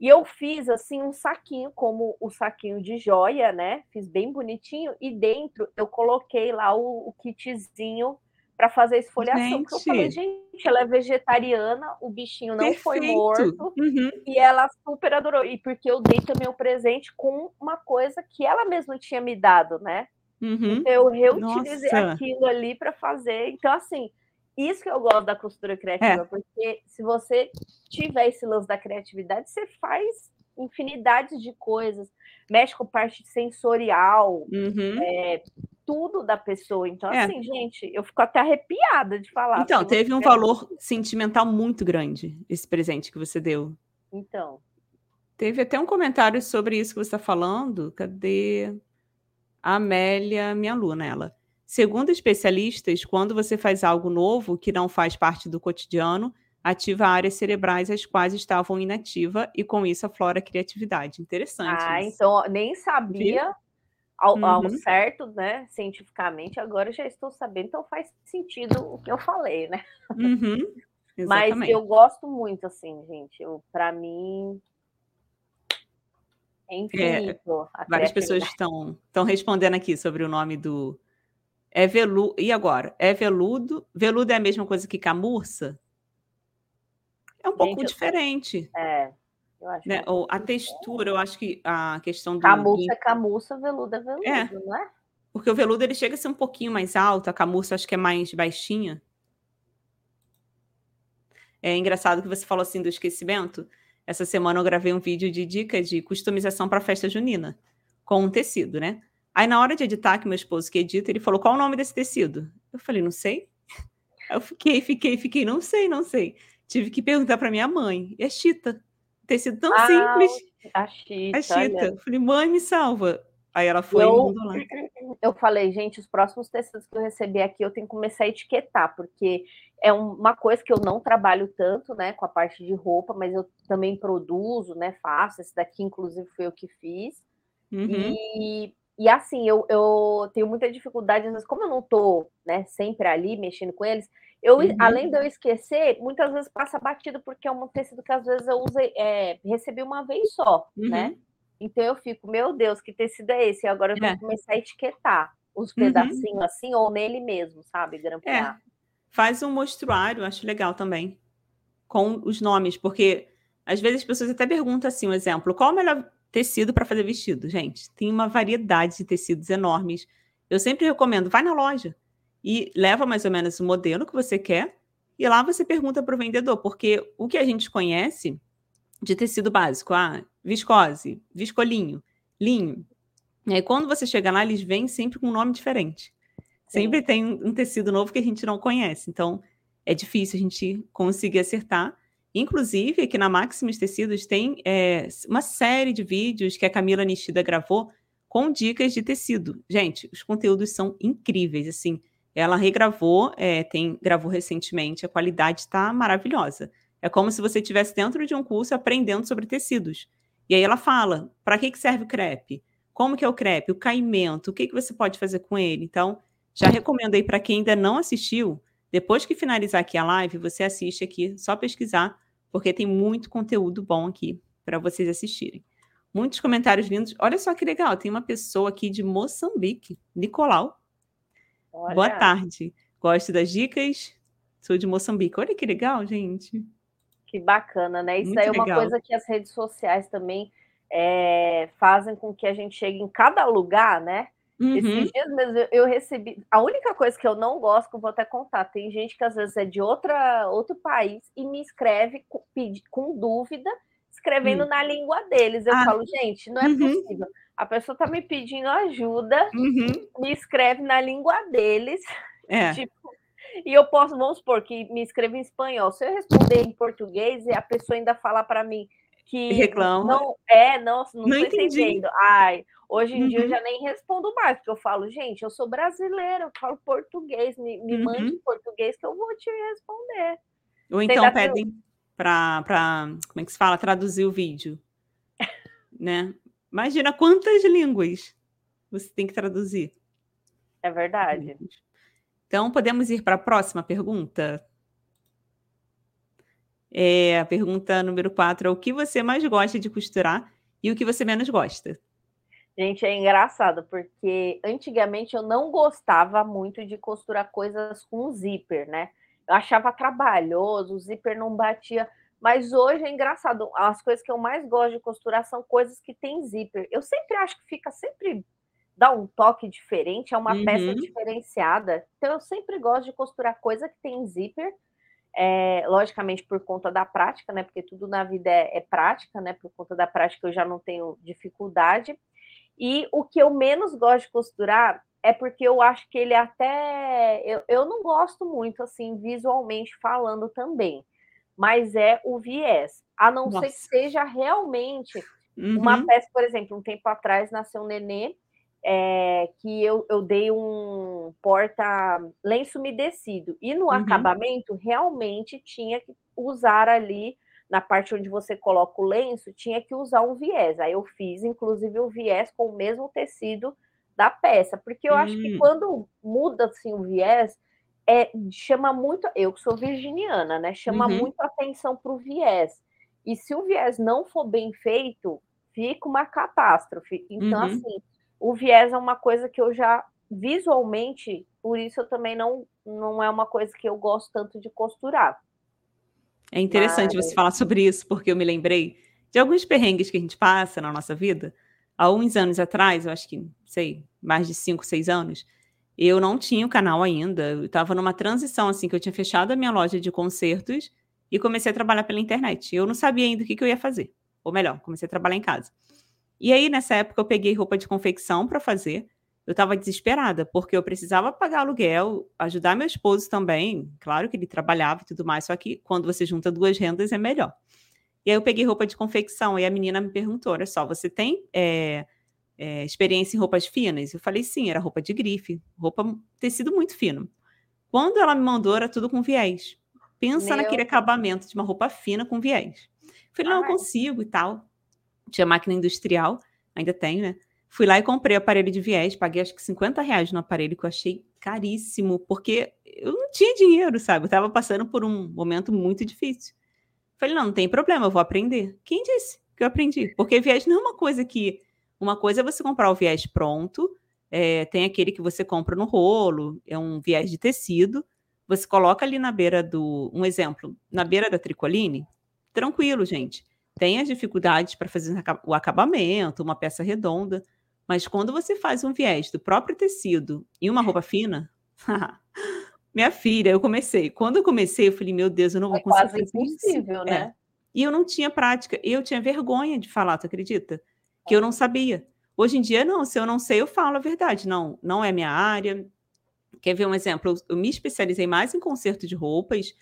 e eu fiz assim um saquinho como o saquinho de joia, né? Fiz bem bonitinho e dentro eu coloquei lá o, o kitzinho para fazer esfoliação. Gente. Porque eu falei, gente, ela é vegetariana, o bichinho não Perfeito. foi morto uhum. e ela super adorou. E porque eu dei também o presente com uma coisa que ela mesma tinha me dado, né? Uhum. Então, eu reutilizei Nossa. aquilo ali para fazer. Então, assim, isso que eu gosto da costura criativa, é. porque se você tiver esse lance da criatividade, você faz infinidade de coisas, mexe com parte sensorial, uhum. é, tudo da pessoa. Então, é. assim, gente, eu fico até arrepiada de falar. Então, teve um valor sentimental muito grande esse presente que você deu. Então. Teve até um comentário sobre isso que você está falando. Cadê? A Amélia, minha aluna, ela. Segundo especialistas, quando você faz algo novo que não faz parte do cotidiano, ativa áreas cerebrais as quais estavam inativas e com isso aflora a criatividade. Interessante. Ah, isso. então nem sabia ao, uhum. ao, certo, né? Cientificamente, agora já estou sabendo, então faz sentido o que eu falei, né? Uhum. Mas eu gosto muito, assim, gente. Para mim, é infinito. É, várias pessoas estão, estão respondendo aqui sobre o nome do. É veludo. E agora? É veludo? Veludo é a mesma coisa que camurça? É um Gente, pouco diferente. É. Eu acho né? Ou a textura, eu acho que a questão do. Camurça é camurça, veludo é veludo, é. não é? Porque o veludo ele chega a ser um pouquinho mais alto, a camurça acho que é mais baixinha. É engraçado que você falou assim do esquecimento. Essa semana eu gravei um vídeo de dicas de customização para festa junina, com um tecido, né? Aí na hora de editar, que meu esposo que edita, ele falou: qual o nome desse tecido? Eu falei, não sei. Eu fiquei, fiquei, fiquei, não sei, não sei. Tive que perguntar para minha mãe. É chita. Tecido tão ah, simples. A chita. A chita. Eu falei, mãe, me salva. Aí ela foi eu, lá. Eu falei, gente, os próximos tecidos que eu receber aqui eu tenho que começar a etiquetar, porque é uma coisa que eu não trabalho tanto, né, com a parte de roupa, mas eu também produzo, né, faço. Esse daqui, inclusive, foi eu que fiz. Uhum. E, e assim, eu, eu tenho muita dificuldade, às vezes, como eu não tô, né, sempre ali mexendo com eles, eu, uhum. além de eu esquecer, muitas vezes passa batido, porque é um tecido que às vezes eu usei, é, recebi uma vez só, né? uhum. né? Então eu fico, meu Deus, que tecido é esse? E agora eu vou é. começar a etiquetar os uhum. pedacinhos assim, ou nele mesmo, sabe? Grampear. É. faz um mostruário, acho legal também, com os nomes, porque às vezes as pessoas até perguntam assim, um exemplo, qual o melhor tecido para fazer vestido? Gente, tem uma variedade de tecidos enormes. Eu sempre recomendo, vai na loja e leva mais ou menos o modelo que você quer e lá você pergunta para o vendedor, porque o que a gente conhece de tecido básico, ah, viscose, viscolinho, linho. E aí, quando você chega lá, eles vêm sempre com um nome diferente. Sempre tem um tecido novo que a gente não conhece. Então, é difícil a gente conseguir acertar. Inclusive, aqui na Maximus Tecidos tem é, uma série de vídeos que a Camila Nishida gravou com dicas de tecido. Gente, os conteúdos são incríveis, assim. Ela regravou, é, tem gravou recentemente, a qualidade está maravilhosa. É como se você estivesse dentro de um curso aprendendo sobre tecidos. E aí ela fala, para que, que serve o crepe? Como que é o crepe? O caimento? O que, que você pode fazer com ele? Então, já recomendo aí para quem ainda não assistiu, depois que finalizar aqui a live, você assiste aqui, só pesquisar, porque tem muito conteúdo bom aqui para vocês assistirem. Muitos comentários lindos. Olha só que legal, tem uma pessoa aqui de Moçambique, Nicolau. Olha. Boa tarde. Gosto das dicas. Sou de Moçambique. Olha que legal, gente. Que bacana, né? Isso Muito é uma legal. coisa que as redes sociais também é, fazem com que a gente chegue em cada lugar, né? Uhum. Esses dias mesmo eu recebi. A única coisa que eu não gosto, que eu vou até contar, tem gente que às vezes é de outra, outro país e me escreve com, com dúvida, escrevendo uhum. na língua deles. Eu ah. falo, gente, não é uhum. possível. A pessoa está me pedindo ajuda, uhum. me escreve na língua deles. É. Tipo, e eu posso, vamos supor, que me escreve em espanhol. Se eu responder em português e a pessoa ainda falar para mim que reclama. Não, é, não, não, não estou entendendo. Ai, hoje em uhum. dia eu uhum. já nem respondo mais, porque eu falo, gente, eu sou brasileira, eu falo português, me, me uhum. mande em português que eu vou te responder. Ou então pedem que... para, como é que se fala, traduzir o vídeo, né? Imagina quantas línguas você tem que traduzir. É verdade. Então, podemos ir para a próxima pergunta? É, a pergunta número 4 é o que você mais gosta de costurar e o que você menos gosta? Gente, é engraçado, porque antigamente eu não gostava muito de costurar coisas com zíper, né? Eu achava trabalhoso, o zíper não batia. Mas hoje é engraçado, as coisas que eu mais gosto de costurar são coisas que tem zíper. Eu sempre acho que fica sempre dá um toque diferente, é uma uhum. peça diferenciada. Então eu sempre gosto de costurar coisa que tem zíper é, logicamente por conta da prática, né? Porque tudo na vida é, é, prática, né? Por conta da prática eu já não tenho dificuldade. E o que eu menos gosto de costurar é porque eu acho que ele até. Eu, eu não gosto muito, assim, visualmente falando também, mas é o viés. A não Nossa. ser que seja realmente uhum. uma peça, por exemplo, um tempo atrás nasceu um nenê é, que eu, eu dei um porta lenço umedecido e no uhum. acabamento realmente tinha que usar ali na parte onde você coloca o lenço tinha que usar um viés. Aí eu fiz inclusive o viés com o mesmo tecido da peça, porque eu uhum. acho que hum. quando muda assim o viés é, chama muito, eu que sou virginiana, né? Chama uhum. muito atenção para o viés. E se o viés não for bem feito, fica uma catástrofe. Então, uhum. assim, o viés é uma coisa que eu já visualmente, por isso eu também não, não é uma coisa que eu gosto tanto de costurar. É interessante Mas... você falar sobre isso, porque eu me lembrei de alguns perrengues que a gente passa na nossa vida. Há uns anos atrás, eu acho que, sei, mais de cinco, seis anos, eu não tinha o canal ainda. Eu estava numa transição, assim, que eu tinha fechado a minha loja de concertos e comecei a trabalhar pela internet. Eu não sabia ainda o que, que eu ia fazer. Ou melhor, comecei a trabalhar em casa. E aí, nessa época, eu peguei roupa de confecção para fazer. Eu estava desesperada, porque eu precisava pagar aluguel, ajudar meu esposo também. Claro que ele trabalhava e tudo mais, só que quando você junta duas rendas é melhor. E aí eu peguei roupa de confecção e a menina me perguntou: olha só, você tem é, é, experiência em roupas finas? Eu falei: sim, era roupa de grife, roupa tecido muito fino. Quando ela me mandou, era tudo com viés. Pensa Meu... naquele acabamento de uma roupa fina com viés. Eu falei: não, eu consigo e tal tinha máquina industrial, ainda tenho, né? Fui lá e comprei aparelho de viés, paguei acho que 50 reais no aparelho, que eu achei caríssimo, porque eu não tinha dinheiro, sabe? Eu estava passando por um momento muito difícil. Falei, não, não tem problema, eu vou aprender. Quem disse que eu aprendi? Porque viés não é uma coisa que. Uma coisa é você comprar o viés pronto, é, tem aquele que você compra no rolo, é um viés de tecido. Você coloca ali na beira do. Um exemplo, na beira da tricoline, tranquilo, gente. Tem as dificuldades para fazer o acabamento, uma peça redonda, mas quando você faz um viés do próprio tecido e uma roupa fina, minha filha, eu comecei. Quando eu comecei, eu falei, meu Deus, eu não vou é conseguir quase impossível, isso. né? É. E eu não tinha prática, eu tinha vergonha de falar, tu acredita? Que eu não sabia. Hoje em dia, não, se eu não sei, eu falo a verdade. Não, não é minha área. Quer ver um exemplo? Eu, eu me especializei mais em conserto de roupas,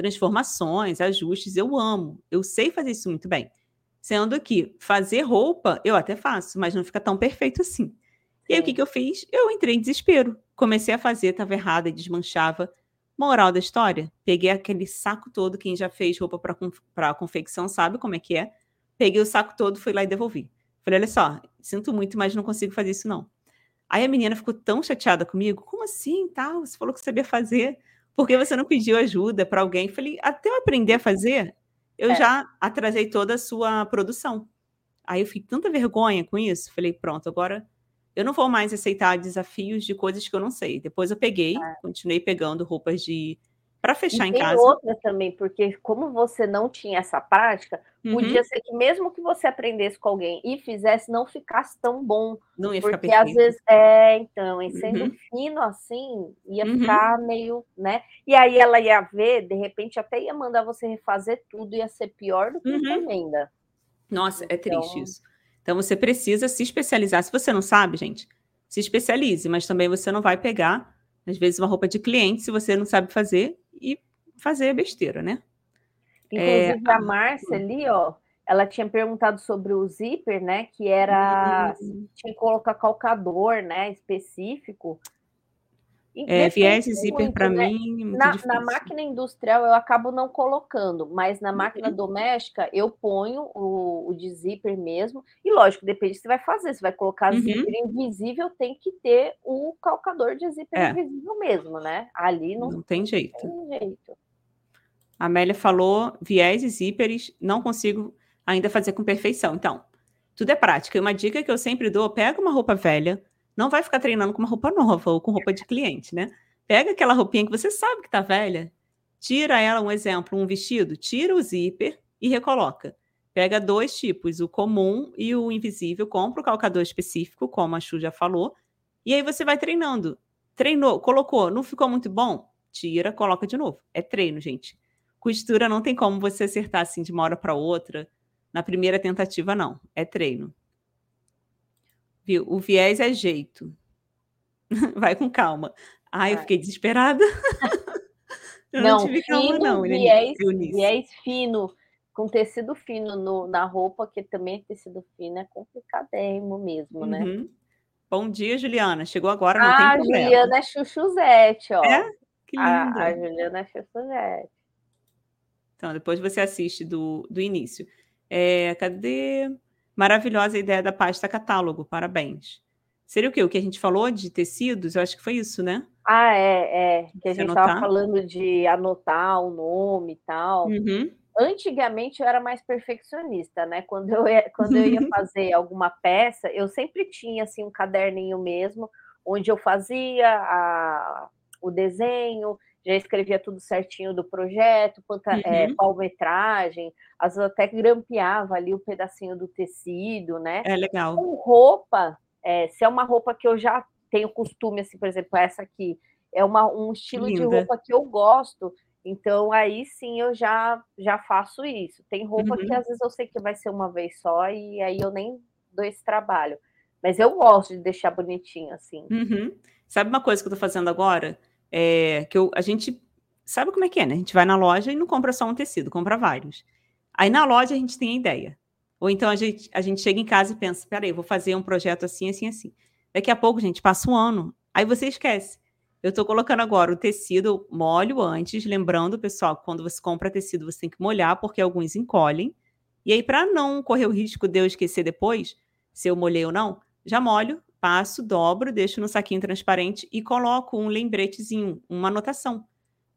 transformações, ajustes, eu amo. Eu sei fazer isso muito bem. Sendo que fazer roupa, eu até faço, mas não fica tão perfeito assim. E aí, o que, que eu fiz? Eu entrei em desespero. Comecei a fazer, estava errada e desmanchava. Moral da história: peguei aquele saco todo, quem já fez roupa para confecção sabe como é que é. Peguei o saco todo, fui lá e devolvi. Falei: olha só, sinto muito, mas não consigo fazer isso não. Aí a menina ficou tão chateada comigo: como assim? Tal? Você falou que sabia fazer, por que você não pediu ajuda para alguém? Falei: até eu aprender a fazer, eu é. já atrasei toda a sua produção. Aí eu fiquei tanta vergonha com isso. Falei: pronto, agora eu não vou mais aceitar desafios de coisas que eu não sei. Depois eu peguei, é. continuei pegando roupas de para fechar e em tem casa. outra também, porque como você não tinha essa prática, uhum. podia ser que mesmo que você aprendesse com alguém e fizesse, não ficasse tão bom. Não ia porque ficar perfeito. às vezes, é, então, e sendo uhum. fino assim, ia uhum. ficar meio, né? E aí ela ia ver, de repente até ia mandar você refazer tudo, ia ser pior do que uhum. encomenda. Nossa, então... é triste isso. Então você precisa se especializar. Se você não sabe, gente, se especialize, mas também você não vai pegar, às vezes, uma roupa de cliente se você não sabe fazer e fazer besteira, né? Inclusive, é... a Márcia ali, ó, ela tinha perguntado sobre o zíper, né? Que era uhum. tinha que colocar calcador, né? Específico. É, viés e zíper para né? mim. Na, na, máquina industrial eu acabo não colocando, mas na máquina uhum. doméstica eu ponho o, o, de zíper mesmo. E lógico, depende do que você vai fazer. Se vai colocar uhum. zíper invisível, tem que ter o calcador de zíper é. invisível mesmo, né? Ali não, não tem jeito. Tem jeito. A Amélia falou viés e zíperes, não consigo ainda fazer com perfeição. Então, tudo é prática. E uma dica que eu sempre dou: pega uma roupa velha não vai ficar treinando com uma roupa nova ou com roupa de cliente, né? Pega aquela roupinha que você sabe que tá velha, tira ela, um exemplo, um vestido, tira o zíper e recoloca. Pega dois tipos, o comum e o invisível, compra o calcador específico, como a Chu já falou, e aí você vai treinando. Treinou, colocou, não ficou muito bom? Tira, coloca de novo. É treino, gente. Costura não tem como você acertar assim de uma hora para outra. Na primeira tentativa, não. É treino. Viu? O viés é jeito. Vai com calma. Ai, eu fiquei desesperada. eu não, não tive calma, não. Viés, viés fino, com tecido fino no, na roupa, que também é tecido fino, é complicadérrimo mesmo, né? Uhum. Bom dia, Juliana. Chegou agora, não ah, tem problema. A Juliana é chuchuzete, ó. É? Que linda. A, a Juliana é chuchuzete. Então, depois você assiste do, do início. É, cadê? Maravilhosa a ideia da pasta catálogo, parabéns. Seria o quê? O que a gente falou de tecidos? Eu acho que foi isso, né? Ah, é, é. Que a gente estava falando de anotar o nome e tal. Uhum. Antigamente eu era mais perfeccionista, né? Quando eu ia, quando eu ia fazer alguma peça, eu sempre tinha assim um caderninho mesmo, onde eu fazia a, o desenho, já escrevia tudo certinho do projeto, quanta, uhum. é, qual metragem, às vezes até grampeava ali o um pedacinho do tecido, né? É legal. Com roupa, é, se é uma roupa que eu já tenho costume, assim, por exemplo, essa aqui, é uma, um estilo Linda. de roupa que eu gosto, então aí sim eu já, já faço isso. Tem roupa uhum. que às vezes eu sei que vai ser uma vez só e aí eu nem dou esse trabalho. Mas eu gosto de deixar bonitinho assim. Uhum. Sabe uma coisa que eu tô fazendo agora? É, que eu, a gente sabe como é que é, né? A gente vai na loja e não compra só um tecido, compra vários. Aí na loja a gente tem a ideia. Ou então a gente, a gente chega em casa e pensa: peraí, vou fazer um projeto assim, assim, assim. Daqui a pouco, gente, passa um ano. Aí você esquece. Eu estou colocando agora o tecido, molho antes, lembrando, pessoal, que quando você compra tecido, você tem que molhar, porque alguns encolhem. E aí, para não correr o risco de eu esquecer depois, se eu molhei ou não, já molho, passo, dobro, deixo no saquinho transparente e coloco um lembretezinho, uma anotação.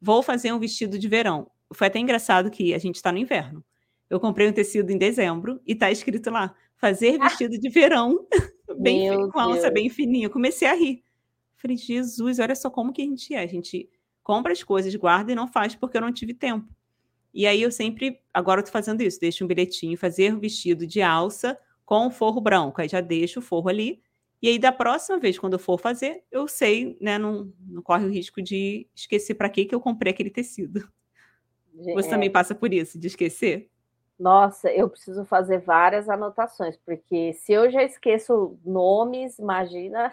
Vou fazer um vestido de verão. Foi até engraçado que a gente está no inverno. Eu comprei um tecido em dezembro e está escrito lá: fazer vestido de verão, bem com alça bem fininha. comecei a rir. Falei, Jesus, olha só como que a gente é. A gente compra as coisas, guarda e não faz porque eu não tive tempo. E aí eu sempre, agora eu tô fazendo isso, deixo um bilhetinho, fazer o vestido de alça com forro branco. Aí já deixo o forro ali. E aí, da próxima vez, quando eu for fazer, eu sei, né? Não, não corre o risco de esquecer para que eu comprei aquele tecido. Você é. também passa por isso, de esquecer? Nossa, eu preciso fazer várias anotações, porque se eu já esqueço nomes, imagina.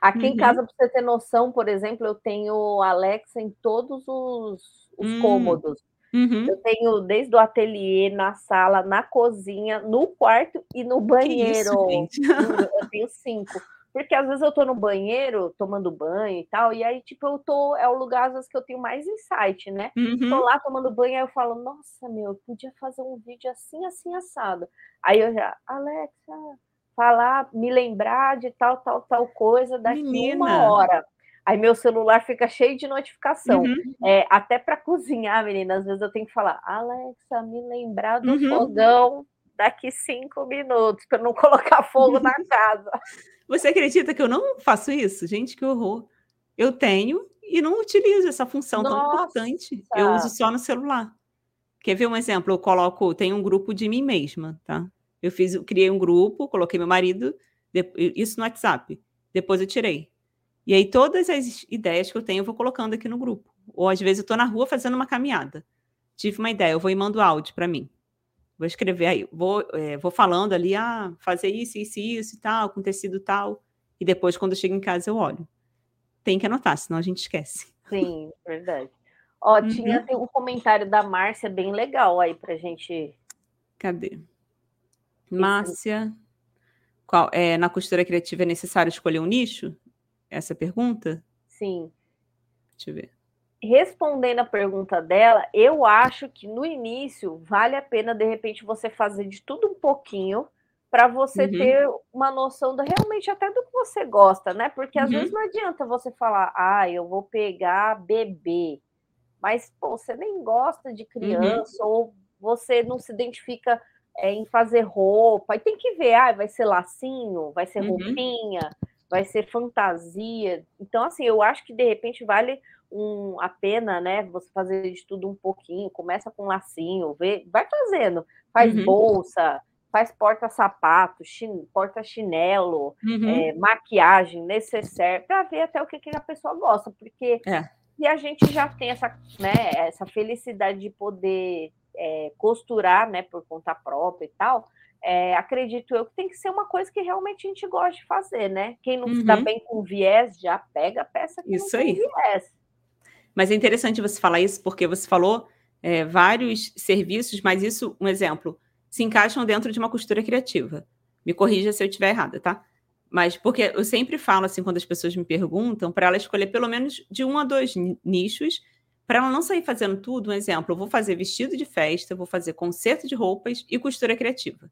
Aqui uhum. em casa, para você ter noção, por exemplo, eu tenho Alexa em todos os, os hum. cômodos. Uhum. Eu tenho desde o ateliê, na sala, na cozinha, no quarto e no banheiro. Isso, eu tenho cinco. Porque às vezes eu tô no banheiro, tomando banho e tal, e aí, tipo, eu tô. É o lugar, às vezes, que eu tenho mais insight, né? Uhum. Tô lá tomando banho, aí eu falo, nossa, meu, eu podia fazer um vídeo assim, assim, assado. Aí eu já, Alexa, falar, me lembrar de tal, tal, tal coisa daqui Menina. uma hora. Aí meu celular fica cheio de notificação. Uhum. É, até para cozinhar, menina, às vezes eu tenho que falar, Alexa, me lembrar do uhum. fogão daqui cinco minutos, para não colocar fogo na casa. Você acredita que eu não faço isso? Gente, que horror. Eu tenho e não utilizo essa função Nossa. tão importante. Eu uso só no celular. Quer ver um exemplo? Eu coloco, tem um grupo de mim mesma, tá? Eu fiz, eu criei um grupo, coloquei meu marido, isso no WhatsApp. Depois eu tirei. E aí todas as ideias que eu tenho eu vou colocando aqui no grupo. Ou às vezes eu estou na rua fazendo uma caminhada. Tive uma ideia, eu vou e mando áudio para mim. Vou escrever aí, vou, é, vou falando ali, ah, fazer isso, isso, isso e tal, com tecido tal. E depois, quando eu chego em casa, eu olho. Tem que anotar, senão a gente esquece. Sim, verdade. Ó, uhum. tinha um comentário da Márcia bem legal aí pra gente. Cadê? Márcia. Qual, é, na costura criativa é necessário escolher um nicho? Essa pergunta? Sim. Deixa eu ver. Respondendo a pergunta dela, eu acho que no início vale a pena, de repente, você fazer de tudo um pouquinho para você uhum. ter uma noção do, realmente até do que você gosta, né? Porque às uhum. vezes não adianta você falar, ah, eu vou pegar bebê, mas pô, você nem gosta de uhum. criança, uhum. ou você não se identifica é, em fazer roupa, e tem que ver, ah, vai ser lacinho, vai ser uhum. roupinha vai ser fantasia. Então, assim, eu acho que de repente vale um, a pena, né? Você fazer de tudo um pouquinho, começa com lacinho, vê, vai fazendo, faz uhum. bolsa, faz porta-sapato, chin, porta-chinelo, uhum. é, maquiagem, necessaire, para ver até o que, que a pessoa gosta, porque é. e a gente já tem essa, né, essa felicidade de poder é, costurar, né, por conta própria e tal, é, acredito eu que tem que ser uma coisa que realmente a gente gosta de fazer, né? Quem não uhum. está bem com viés, já pega a peça que isso não aí. viés. Mas é interessante você falar isso, porque você falou é, vários serviços, mas isso, um exemplo, se encaixam dentro de uma costura criativa. Me corrija se eu estiver errada, tá? Mas porque eu sempre falo assim, quando as pessoas me perguntam, para ela escolher pelo menos de um a dois nichos, para ela não sair fazendo tudo. Um exemplo, eu vou fazer vestido de festa, vou fazer concerto de roupas e costura criativa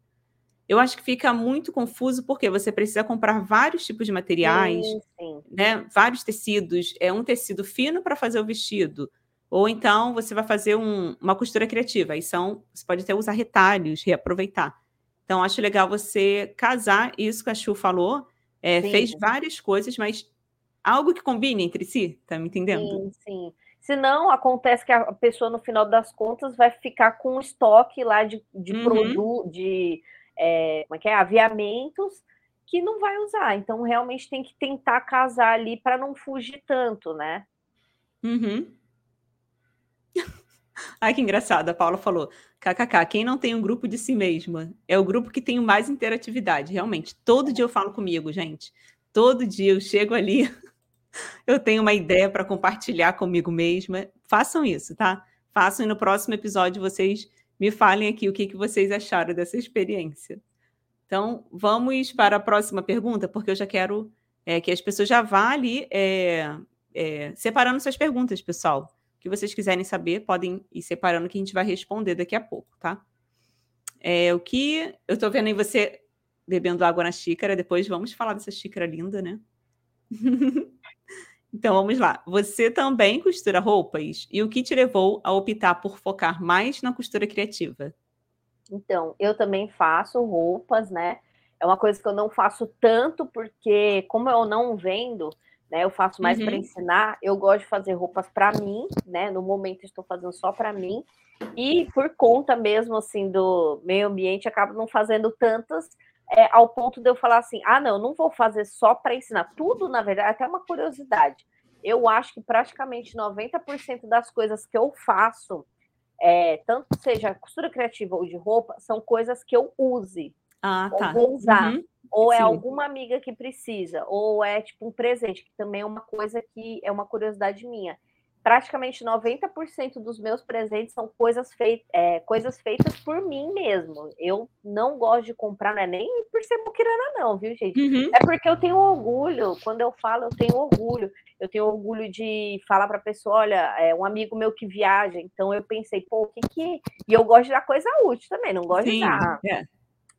eu acho que fica muito confuso porque você precisa comprar vários tipos de materiais, sim, sim. né? Vários tecidos. É um tecido fino para fazer o vestido, ou então você vai fazer um, uma costura criativa. Aí são, você pode até usar retalhos, reaproveitar. Então acho legal você casar isso que a Chu falou. É, fez várias coisas, mas algo que combine entre si, tá me entendendo? Sim, sim. Senão, acontece que a pessoa, no final das contas, vai ficar com um estoque lá de, de uhum. produto, de é, como é que é? aviamentos que não vai usar. Então, realmente tem que tentar casar ali para não fugir tanto, né? Uhum. Ai, que engraçado. A Paula falou: KKK, quem não tem um grupo de si mesma é o grupo que tem mais interatividade. Realmente, todo dia eu falo comigo, gente. Todo dia eu chego ali, eu tenho uma ideia para compartilhar comigo mesma. Façam isso, tá? Façam e no próximo episódio vocês me falem aqui o que, que vocês acharam dessa experiência. Então, vamos para a próxima pergunta, porque eu já quero é, que as pessoas já vá ali é, é, separando suas perguntas, pessoal. O que vocês quiserem saber, podem ir separando que a gente vai responder daqui a pouco, tá? É, o que eu estou vendo aí você bebendo água na xícara, depois vamos falar dessa xícara linda, né? Então vamos lá. Você também costura roupas? E o que te levou a optar por focar mais na costura criativa? Então, eu também faço roupas, né? É uma coisa que eu não faço tanto porque, como eu não vendo, né? Eu faço mais uhum. para ensinar. Eu gosto de fazer roupas para mim, né? No momento estou fazendo só para mim. E por conta mesmo assim do meio ambiente, acabo não fazendo tantas é, ao ponto de eu falar assim: "Ah, não, não vou fazer só para ensinar". Tudo, na verdade, até uma curiosidade. Eu acho que praticamente 90% das coisas que eu faço, é, tanto seja costura criativa ou de roupa, são coisas que eu use. Ah, tá. Vou usar. Uhum ou é Sim. alguma amiga que precisa, ou é tipo um presente, que também é uma coisa que é uma curiosidade minha. Praticamente 90% dos meus presentes são coisas, fei é, coisas feitas por mim mesmo. Eu não gosto de comprar, não é nem por ser muquirana, não, viu, gente? Uhum. É porque eu tenho orgulho. Quando eu falo, eu tenho orgulho. Eu tenho orgulho de falar para a pessoa: olha, é um amigo meu que viaja. Então eu pensei, pô, o que que. E eu gosto de dar coisa útil também, não gosto Sim, de dar. É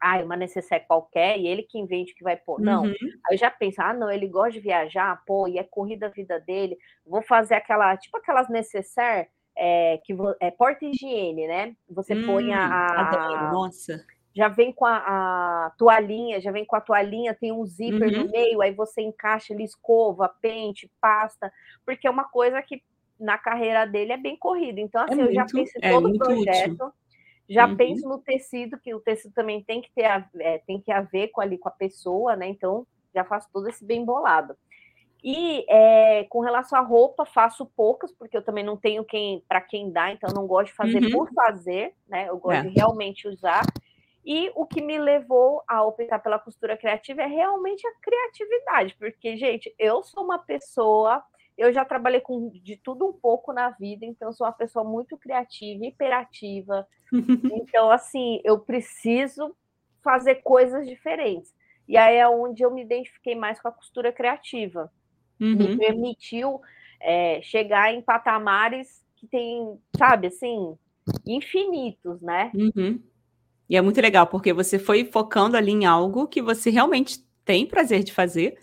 ah, uma necessaire qualquer e ele que invente que vai pôr. Não. Uhum. Aí eu já penso, ah, não, ele gosta de viajar, pô, e é corrida a vida dele. Vou fazer aquela, tipo aquelas necessaire é, que é porta-higiene, né? Você hum, põe a, a. Nossa. Já vem com a, a, toalhinha, já vem com a toalhinha, tem um zíper uhum. no meio, aí você encaixa ali escova, pente, pasta, porque é uma coisa que na carreira dele é bem corrida. Então, é assim, é eu muito, já pensei é todo o projeto. Útil já uhum. penso no tecido, que o tecido também tem que ter a, é, tem que haver com ali com a pessoa, né? Então já faço todo esse bem bolado. E é, com relação à roupa, faço poucas, porque eu também não tenho quem para quem dar, então não gosto de fazer uhum. por fazer, né? Eu gosto é. de realmente usar. E o que me levou a optar pela costura criativa é realmente a criatividade, porque, gente, eu sou uma pessoa eu já trabalhei com de tudo um pouco na vida, então sou uma pessoa muito criativa, hiperativa. então, assim, eu preciso fazer coisas diferentes. E aí é onde eu me identifiquei mais com a costura criativa. Uhum. Me permitiu é, chegar em patamares que tem, sabe, assim, infinitos, né? Uhum. E é muito legal, porque você foi focando ali em algo que você realmente tem prazer de fazer,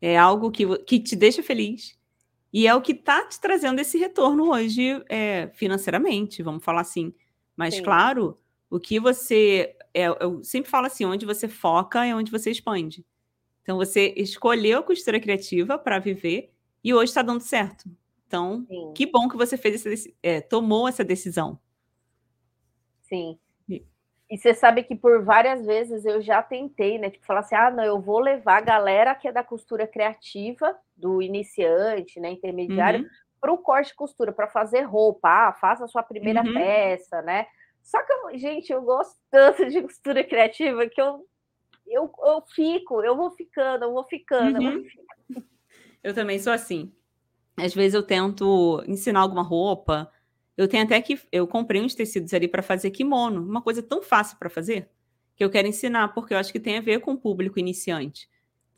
é algo que, que te deixa feliz, e é o que está te trazendo esse retorno hoje é, financeiramente, vamos falar assim. Mas, Sim. claro, o que você. É, eu sempre falo assim: onde você foca é onde você expande. Então, você escolheu a costura criativa para viver e hoje está dando certo. Então, Sim. que bom que você fez essa, é, tomou essa decisão. Sim. E você sabe que por várias vezes eu já tentei, né? Tipo, falar assim: ah, não, eu vou levar a galera que é da costura criativa, do iniciante, né, intermediário, uhum. para o corte e costura, para fazer roupa. Ah, faça a sua primeira uhum. peça, né? Só que, gente, eu gosto tanto de costura criativa que eu, eu, eu fico, eu vou ficando, eu vou ficando. Uhum. Eu, eu também sou assim. Às vezes eu tento ensinar alguma roupa eu tenho até que. Eu comprei uns tecidos ali para fazer kimono, uma coisa tão fácil para fazer, que eu quero ensinar, porque eu acho que tem a ver com o público iniciante.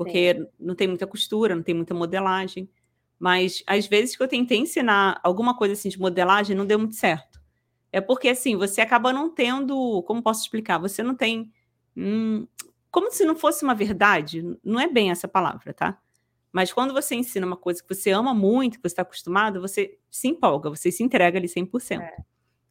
Porque Sim. não tem muita costura, não tem muita modelagem. Mas às vezes que eu tentei ensinar alguma coisa assim de modelagem, não deu muito certo. É porque assim, você acaba não tendo. Como posso explicar? Você não tem. Hum, como se não fosse uma verdade. Não é bem essa palavra, tá? Mas quando você ensina uma coisa que você ama muito, que você está acostumado, você se empolga, você se entrega ali 100%. É.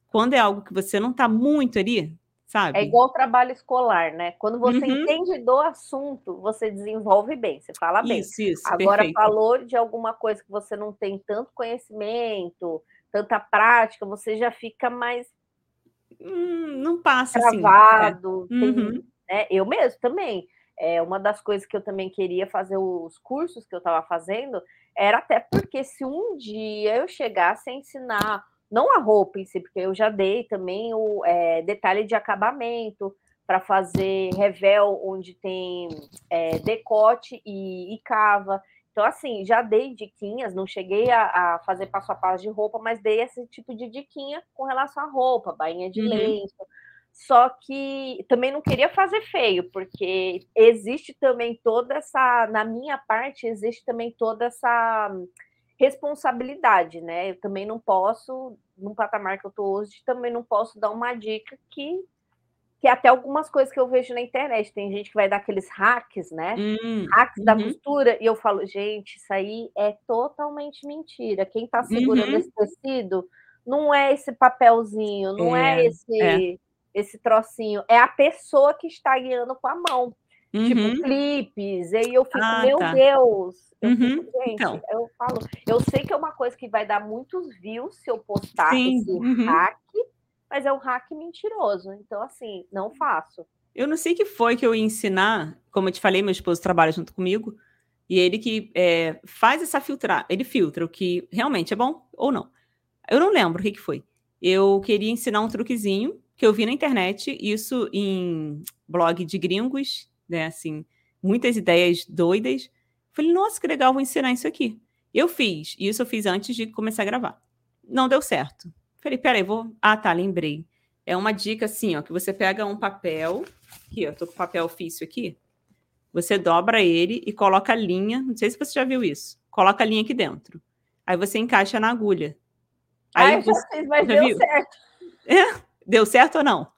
Quando é algo que você não está muito ali, sabe? É igual trabalho escolar, né? Quando você uhum. entende do assunto, você desenvolve bem, você fala bem. Isso, isso, Agora, perfeito. falou de alguma coisa que você não tem tanto conhecimento, tanta prática, você já fica mais. Hum, não passa travado. assim. É. Uhum. né? Eu mesmo também. É, uma das coisas que eu também queria fazer os cursos que eu estava fazendo era até porque se um dia eu chegasse a ensinar, não a roupa em si, porque eu já dei também o é, detalhe de acabamento para fazer revel onde tem é, decote e, e, cava. Então, assim, já dei diquinhas, não cheguei a, a, fazer passo a passo de roupa, mas dei esse tipo de diquinha com relação à roupa, bainha de uhum. lenço, só que também não queria fazer feio, porque existe também toda essa, na minha parte, existe também toda essa responsabilidade, né? Eu também não posso, num patamar que eu tô hoje, também não posso dar uma dica que que até algumas coisas que eu vejo na internet, tem gente que vai dar aqueles hacks, né? Hum, hacks uhum. da costura, e eu falo, gente, isso aí é totalmente mentira. Quem tá segurando uhum. esse tecido não é esse papelzinho, não é, é esse. É esse trocinho, é a pessoa que está guiando com a mão. Tipo, uhum. tipo clipes, e aí eu fico, ah, meu tá. Deus, eu uhum. fico, gente, então. eu falo, eu sei que é uma coisa que vai dar muitos views se eu postar Sim. esse uhum. hack, mas é um hack mentiroso, então assim, não faço. Eu não sei o que foi que eu ia ensinar, como eu te falei, meu esposo trabalha junto comigo, e ele que é, faz essa filtrar, ele filtra o que realmente é bom ou não. Eu não lembro o que, que foi. Eu queria ensinar um truquezinho que eu vi na internet, isso em blog de gringos, né? Assim, muitas ideias doidas. Falei, nossa, que legal, vou ensinar isso aqui. Eu fiz, e isso eu fiz antes de começar a gravar. Não deu certo. Falei, peraí, vou. Ah, tá, lembrei. É uma dica assim, ó, que você pega um papel. Aqui, ó, tô com papel ofício aqui. Você dobra ele e coloca a linha. Não sei se você já viu isso. Coloca a linha aqui dentro. Aí você encaixa na agulha. Aí Ai, você, já fiz, mas já deu viu? certo. É? Deu certo ou não?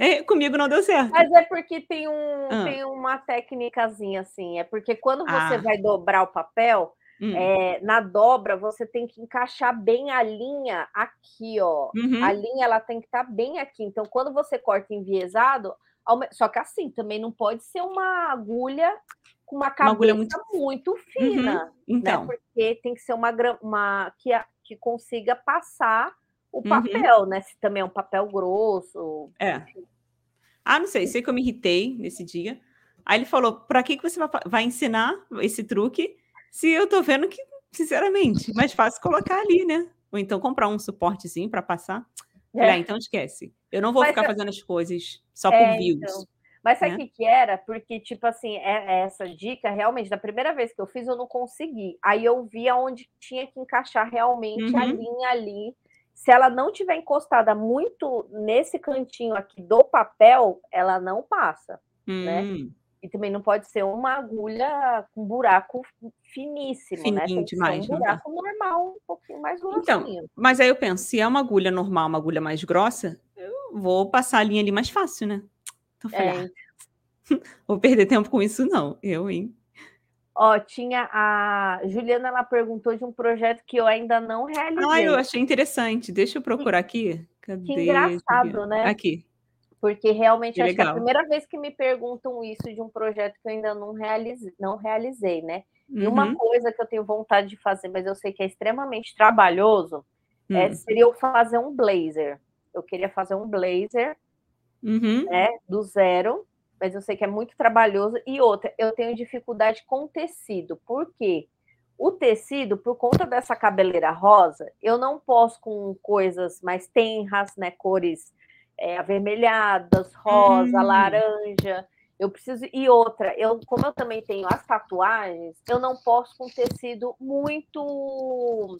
É, comigo não deu certo. Mas é porque tem, um, ah. tem uma técnicazinha assim. É porque quando você ah. vai dobrar o papel, hum. é, na dobra você tem que encaixar bem a linha aqui, ó. Uhum. A linha ela tem que estar tá bem aqui. Então, quando você corta enviesado, só que assim, também não pode ser uma agulha com uma cabeça uma muito... muito... fina, uhum. então. né? Porque tem que ser uma, uma que, que consiga passar o uhum. papel, uhum. né? Se também é um papel grosso. É. Ah, não sei, sei que eu me irritei nesse dia. Aí ele falou: para que, que você vai ensinar esse truque se eu tô vendo que, sinceramente, mais fácil colocar ali, né? Ou então comprar um suportezinho para passar. É. Ah, então esquece. Eu não vou Mas ficar eu... fazendo as coisas só é, por views. Então. Mas sabe o né? que, que era? Porque, tipo assim, é, é, essa dica, realmente, da primeira vez que eu fiz, eu não consegui. Aí eu vi aonde tinha que encaixar realmente uhum. a linha ali. Se ela não tiver encostada muito nesse cantinho aqui do papel, ela não passa, né? uhum. né? E também não pode ser uma agulha com buraco finíssimo, Fininho né? Tem demais, um buraco normal, um pouquinho mais então, grossinho. Então, mas aí eu penso, se é uma agulha normal, uma agulha mais grossa, eu vou passar a linha ali mais fácil, né? Então, falei, é. ah, vou perder tempo com isso não, eu, hein? Ó, tinha a Juliana, ela perguntou de um projeto que eu ainda não realizei. Ah, eu achei interessante. Deixa eu procurar aqui. Cadê? Que engraçado, né? Aqui. Porque realmente que acho legal. que é a primeira vez que me perguntam isso de um projeto que eu ainda não realizei, não realizei né? E uma uhum. coisa que eu tenho vontade de fazer, mas eu sei que é extremamente trabalhoso, uhum. é, seria eu fazer um blazer. Eu queria fazer um blazer, uhum. né, do zero, mas eu sei que é muito trabalhoso. E outra, eu tenho dificuldade com tecido. Por quê? O tecido, por conta dessa cabeleira rosa, eu não posso com coisas mais tenras, né, cores é, avermelhadas, rosa, hum. laranja. Eu preciso. E outra, eu, como eu também tenho as tatuagens, eu não posso com tecido muito.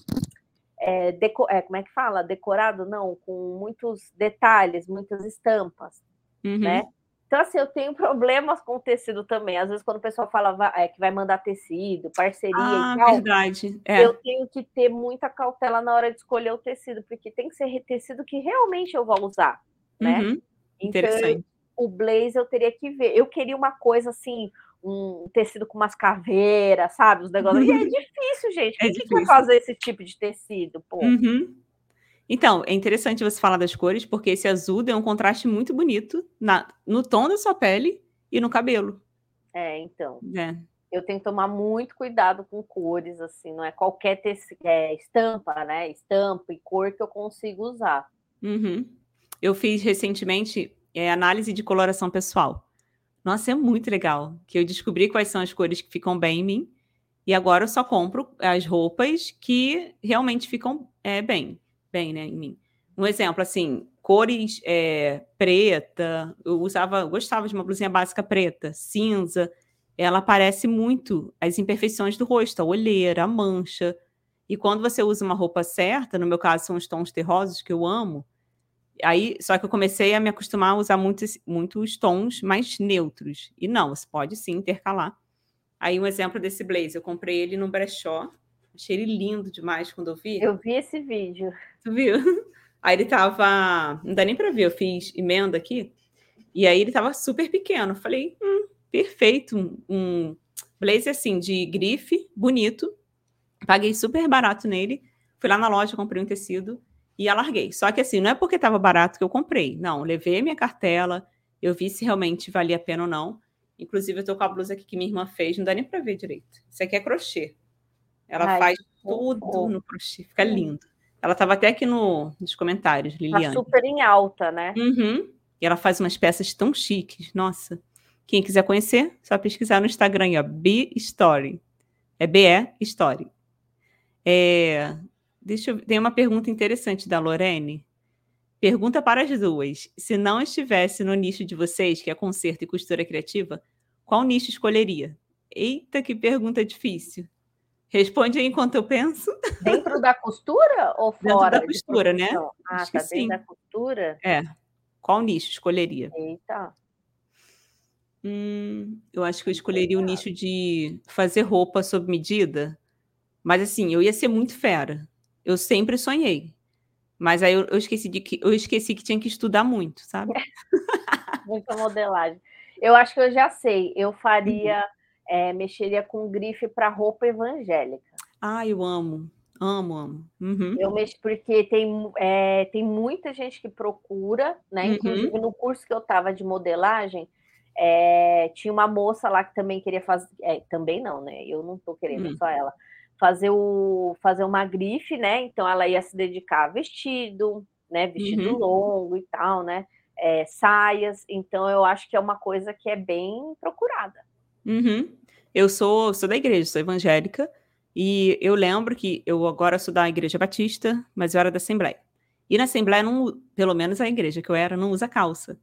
É, deco... é, como é que fala? Decorado, não, com muitos detalhes, muitas estampas, uhum. né? Então, assim, eu tenho problemas com tecido também. Às vezes, quando o pessoal fala é, que vai mandar tecido, parceria ah, e tal, verdade. É. eu tenho que ter muita cautela na hora de escolher o tecido, porque tem que ser tecido que realmente eu vou usar né? Uhum. Então, Interessante. o blazer eu teria que ver. Eu queria uma coisa assim, um tecido com umas caveiras, sabe? Os negócios. E é difícil, gente. É Quem difícil. que fazer esse tipo de tecido, pô? Uhum. Então, é interessante você falar das cores, porque esse azul deu um contraste muito bonito na, no tom da sua pele e no cabelo. É, então. É. Eu tenho que tomar muito cuidado com cores, assim, não é qualquer é, estampa, né? Estampa e cor que eu consigo usar. Uhum. Eu fiz recentemente é, análise de coloração pessoal. Nossa, é muito legal. Que eu descobri quais são as cores que ficam bem em mim. E agora eu só compro as roupas que realmente ficam é, bem, bem, né, em mim. Um exemplo, assim, cores é, preta. Eu usava, gostava de uma blusinha básica preta, cinza. Ela aparece muito as imperfeições do rosto, a olheira, a mancha. E quando você usa uma roupa certa, no meu caso são os tons terrosos que eu amo, Aí, só que eu comecei a me acostumar a usar muitos, muitos tons mais neutros. E não, você pode sim intercalar. Aí, um exemplo desse blazer, eu comprei ele no brechó. Achei ele lindo demais quando eu vi. Eu vi esse vídeo. Tu viu? Aí ele tava. Não dá nem pra ver, eu fiz emenda aqui. E aí ele tava super pequeno. Falei, hum, perfeito. Um blazer assim, de grife, bonito. Paguei super barato nele. Fui lá na loja, comprei um tecido e alarguei. Só que assim, não é porque estava barato que eu comprei. Não, levei minha cartela, eu vi se realmente valia a pena ou não. Inclusive, eu tô com a blusa aqui que minha irmã fez, não dá nem para ver direito. Isso aqui é crochê. Ela Ai, faz tudo no crochê, fica lindo. Ela estava até aqui no, nos comentários, tá Liliana. Tá super em alta, né? Uhum. E ela faz umas peças tão chiques. Nossa. Quem quiser conhecer, só pesquisar no Instagram, ó, B Story. É BE Story. É, deixa eu, tem uma pergunta interessante da Lorene. Pergunta para as duas. Se não estivesse no nicho de vocês, que é concerto e costura criativa, qual nicho escolheria? Eita, que pergunta difícil. Responde aí enquanto eu penso. Dentro da costura ou fora? Dentro da costura, né? Ah, Acho tá dentro sim. da costura? É. Qual nicho escolheria? Eita. Hum, eu acho que eu escolheria o nicho de fazer roupa sob medida. Mas assim, eu ia ser muito fera. Eu sempre sonhei. Mas aí eu, eu, esqueci de que eu esqueci que tinha que estudar muito, sabe? Muita modelagem. Eu acho que eu já sei. Eu faria, uhum. É, mexeria com grife para roupa evangélica. Ah, eu amo. Amo, amo. Uhum. Eu mexo porque tem, é, tem muita gente que procura, né? Uhum. Inclusive no curso que eu estava de modelagem, é, tinha uma moça lá que também queria fazer. É, também não, né? Eu não estou querendo, uhum. só ela fazer, o, fazer uma grife, né? Então ela ia se dedicar a vestido, né? Vestido uhum. longo e tal, né? É, saias. Então eu acho que é uma coisa que é bem procurada. Uhum. Eu sou, sou da igreja, sou evangélica, e eu lembro que eu agora sou da igreja batista, mas eu era da Assembleia. E na Assembleia, não, pelo menos a igreja que eu era, não usa calça.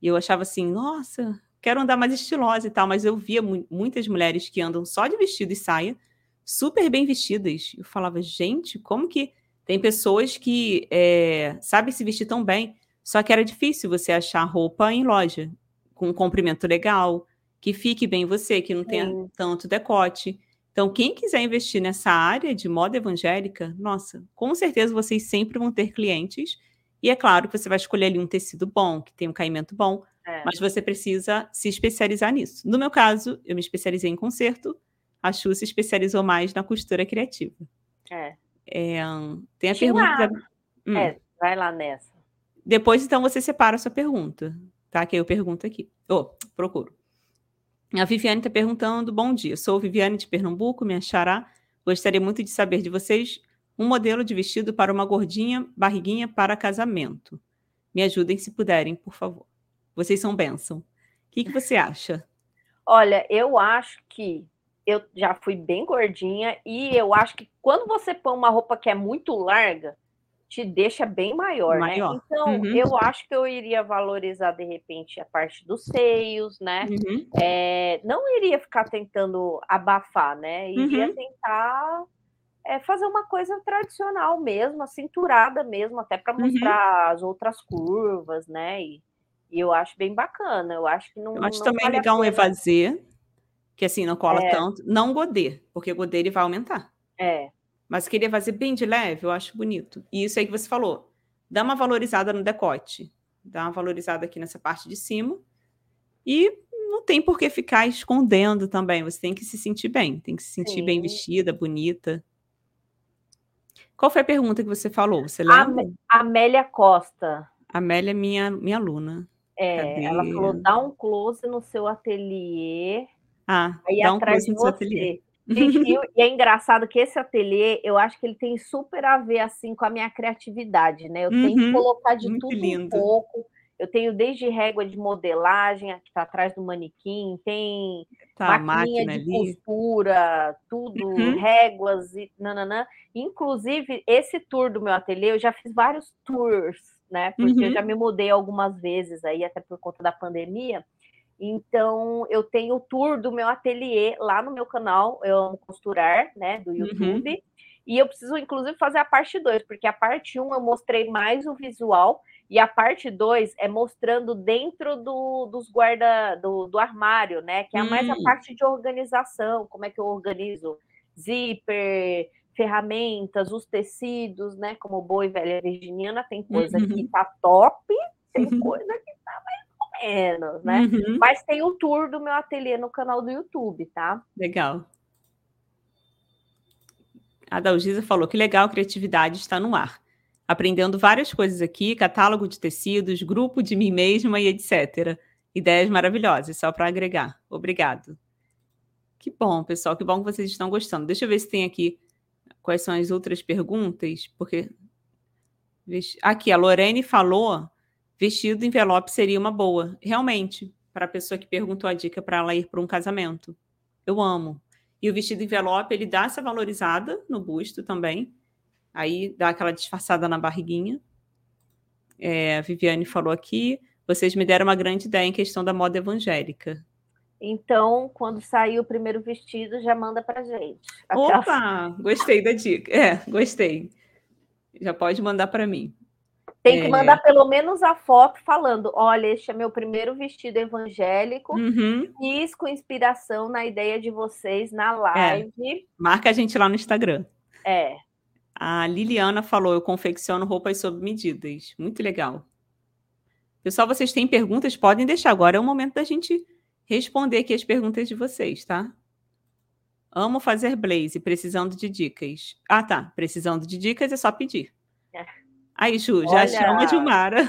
E eu achava assim, nossa, quero andar mais estilosa e tal, mas eu via mu muitas mulheres que andam só de vestido e saia, super bem vestidas. Eu falava, gente, como que tem pessoas que é, sabem se vestir tão bem, só que era difícil você achar roupa em loja com um comprimento legal, que fique bem em você, que não tenha Sim. tanto decote. Então, quem quiser investir nessa área de moda evangélica, nossa, com certeza vocês sempre vão ter clientes. E é claro que você vai escolher ali um tecido bom, que tem um caimento bom, é. mas você precisa se especializar nisso. No meu caso, eu me especializei em conserto, a Chu se especializou mais na costura criativa. É. é tem a Tinha... pergunta. Hum. É, vai lá nessa. Depois, então, você separa a sua pergunta, tá? Que eu pergunto aqui. Oh, procuro. A Viviane está perguntando: Bom dia, sou Viviane de Pernambuco, me achará. Gostaria muito de saber de vocês um modelo de vestido para uma gordinha, barriguinha para casamento. Me ajudem se puderem, por favor. Vocês são bênção. O que, que você acha? Olha, eu acho que eu já fui bem gordinha e eu acho que quando você põe uma roupa que é muito larga, te deixa bem maior, né? maior. né? Então, uhum. eu acho que eu iria valorizar de repente a parte dos seios, né? Uhum. É, não iria ficar tentando abafar, né? Iria uhum. tentar é, fazer uma coisa tradicional mesmo, a cinturada mesmo, até para uhum. mostrar as outras curvas, né? E, e, eu acho bem bacana. Eu acho que não. Eu acho não também vale legal um evasê que assim não cola é. tanto. Não godê, porque godê ele vai aumentar. É. Mas queria fazer bem de leve, eu acho bonito. E isso aí que você falou, dá uma valorizada no decote, dá uma valorizada aqui nessa parte de cima. E não tem por que ficar escondendo também. Você tem que se sentir bem, tem que se sentir Sim. bem vestida, bonita. Qual foi a pergunta que você falou? Você lembra? Amélia Costa. Amélia é minha, minha aluna. É, Cadê? ela falou: dá um close no seu ateliê ah, aí dá um atrás de você. Ateliê. E, e, é engraçado que esse ateliê, eu acho que ele tem super a ver assim com a minha criatividade, né? Eu uhum, tenho que uhum. colocar de tudo lindo. um pouco. Eu tenho desde régua de modelagem, que está atrás do manequim, tem tá, maquininha de ali. costura, tudo, uhum. réguas e nananã. Inclusive, esse tour do meu ateliê, eu já fiz vários tours, né? Porque uhum. eu já me mudei algumas vezes aí, até por conta da pandemia. Então, eu tenho o tour do meu ateliê lá no meu canal, eu amo costurar, né, do uhum. YouTube. Uhum. E eu preciso, inclusive, fazer a parte 2, porque a parte 1 um eu mostrei mais o visual, e a parte 2 é mostrando dentro do, dos guarda do, do armário, né? Que é mais a hum. parte de organização, como é que eu organizo zíper, ferramentas, os tecidos, né? Como boa e velha virginiana, tem coisa uhum. que tá top, tem uhum. coisa que tá mais menos, né? Uhum. Mas tem o tour do meu ateliê no canal do YouTube, tá? Legal. A Dalgisa falou que legal, criatividade está no ar. Aprendendo várias coisas aqui, catálogo de tecidos, grupo de mim mesma e etc. Ideias maravilhosas, só para agregar. Obrigado. Que bom, pessoal, que bom que vocês estão gostando. Deixa eu ver se tem aqui quais são as outras perguntas, porque aqui a Lorene falou vestido envelope seria uma boa, realmente, para a pessoa que perguntou a dica para ela ir para um casamento. Eu amo. E o vestido envelope, ele dá essa valorizada no busto também. Aí dá aquela disfarçada na barriguinha. É, a Viviane falou aqui. Vocês me deram uma grande ideia em questão da moda evangélica. Então, quando sair o primeiro vestido, já manda para gente. Opa, gostei da dica. É, gostei. Já pode mandar para mim. Tem que é... mandar pelo menos a foto falando: olha, este é meu primeiro vestido evangélico. Uhum. Fiz com inspiração na ideia de vocês na é. live. É. Marca a gente lá no Instagram. É. A Liliana falou: eu confecciono roupas sob medidas. Muito legal. Pessoal, vocês têm perguntas? Podem deixar. Agora é o momento da gente responder aqui as perguntas de vocês, tá? Amo fazer blaze, precisando de dicas. Ah, tá. Precisando de dicas é só pedir. É. Aí, Ju, já Olha, chama de Mara.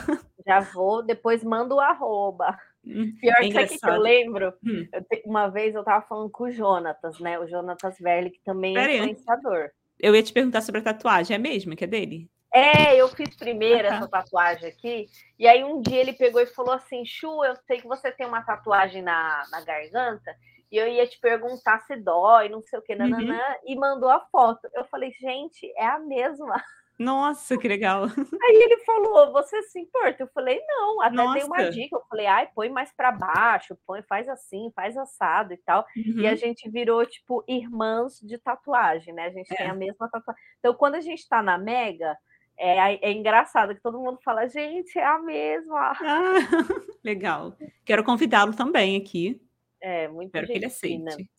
Já vou, depois manda o arroba. Hum, Pior é que aqui que eu lembro, hum. eu te, uma vez eu tava falando com o Jonatas, né? O Jonatas Verli, que também é influenciador. Eu ia te perguntar sobre a tatuagem, é mesmo que é dele? É, eu fiz primeiro ah, tá. essa tatuagem aqui, e aí um dia ele pegou e falou assim: Chu, eu sei que você tem uma tatuagem na, na garganta, e eu ia te perguntar se dói, não sei o que, nananã, uhum. e mandou a foto. Eu falei, gente, é a mesma. Nossa, que legal. Aí ele falou: Você se importa? Eu falei: Não, até Nossa. dei uma dica. Eu falei: Ai, põe mais para baixo, põe, faz assim, faz assado e tal. Uhum. E a uhum. gente virou, tipo, irmãs de tatuagem, né? A gente é. tem a mesma tatuagem. Então, quando a gente tá na Mega, é, é engraçado que todo mundo fala: Gente, é a mesma. Ah, legal. Quero convidá-lo também aqui. É, muito Espero que ele aceite.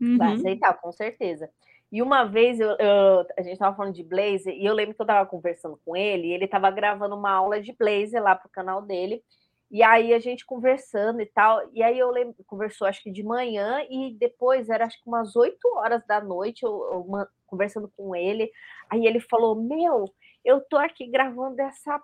Uhum. Vai aceitar, com certeza. E uma vez eu, eu, a gente estava falando de blazer e eu lembro que eu estava conversando com ele, e ele estava gravando uma aula de blazer lá para o canal dele. E aí a gente conversando e tal, e aí eu lembro, conversou acho que de manhã e depois era acho que umas 8 horas da noite, eu, eu uma, conversando com ele. Aí ele falou: Meu, eu tô aqui gravando essa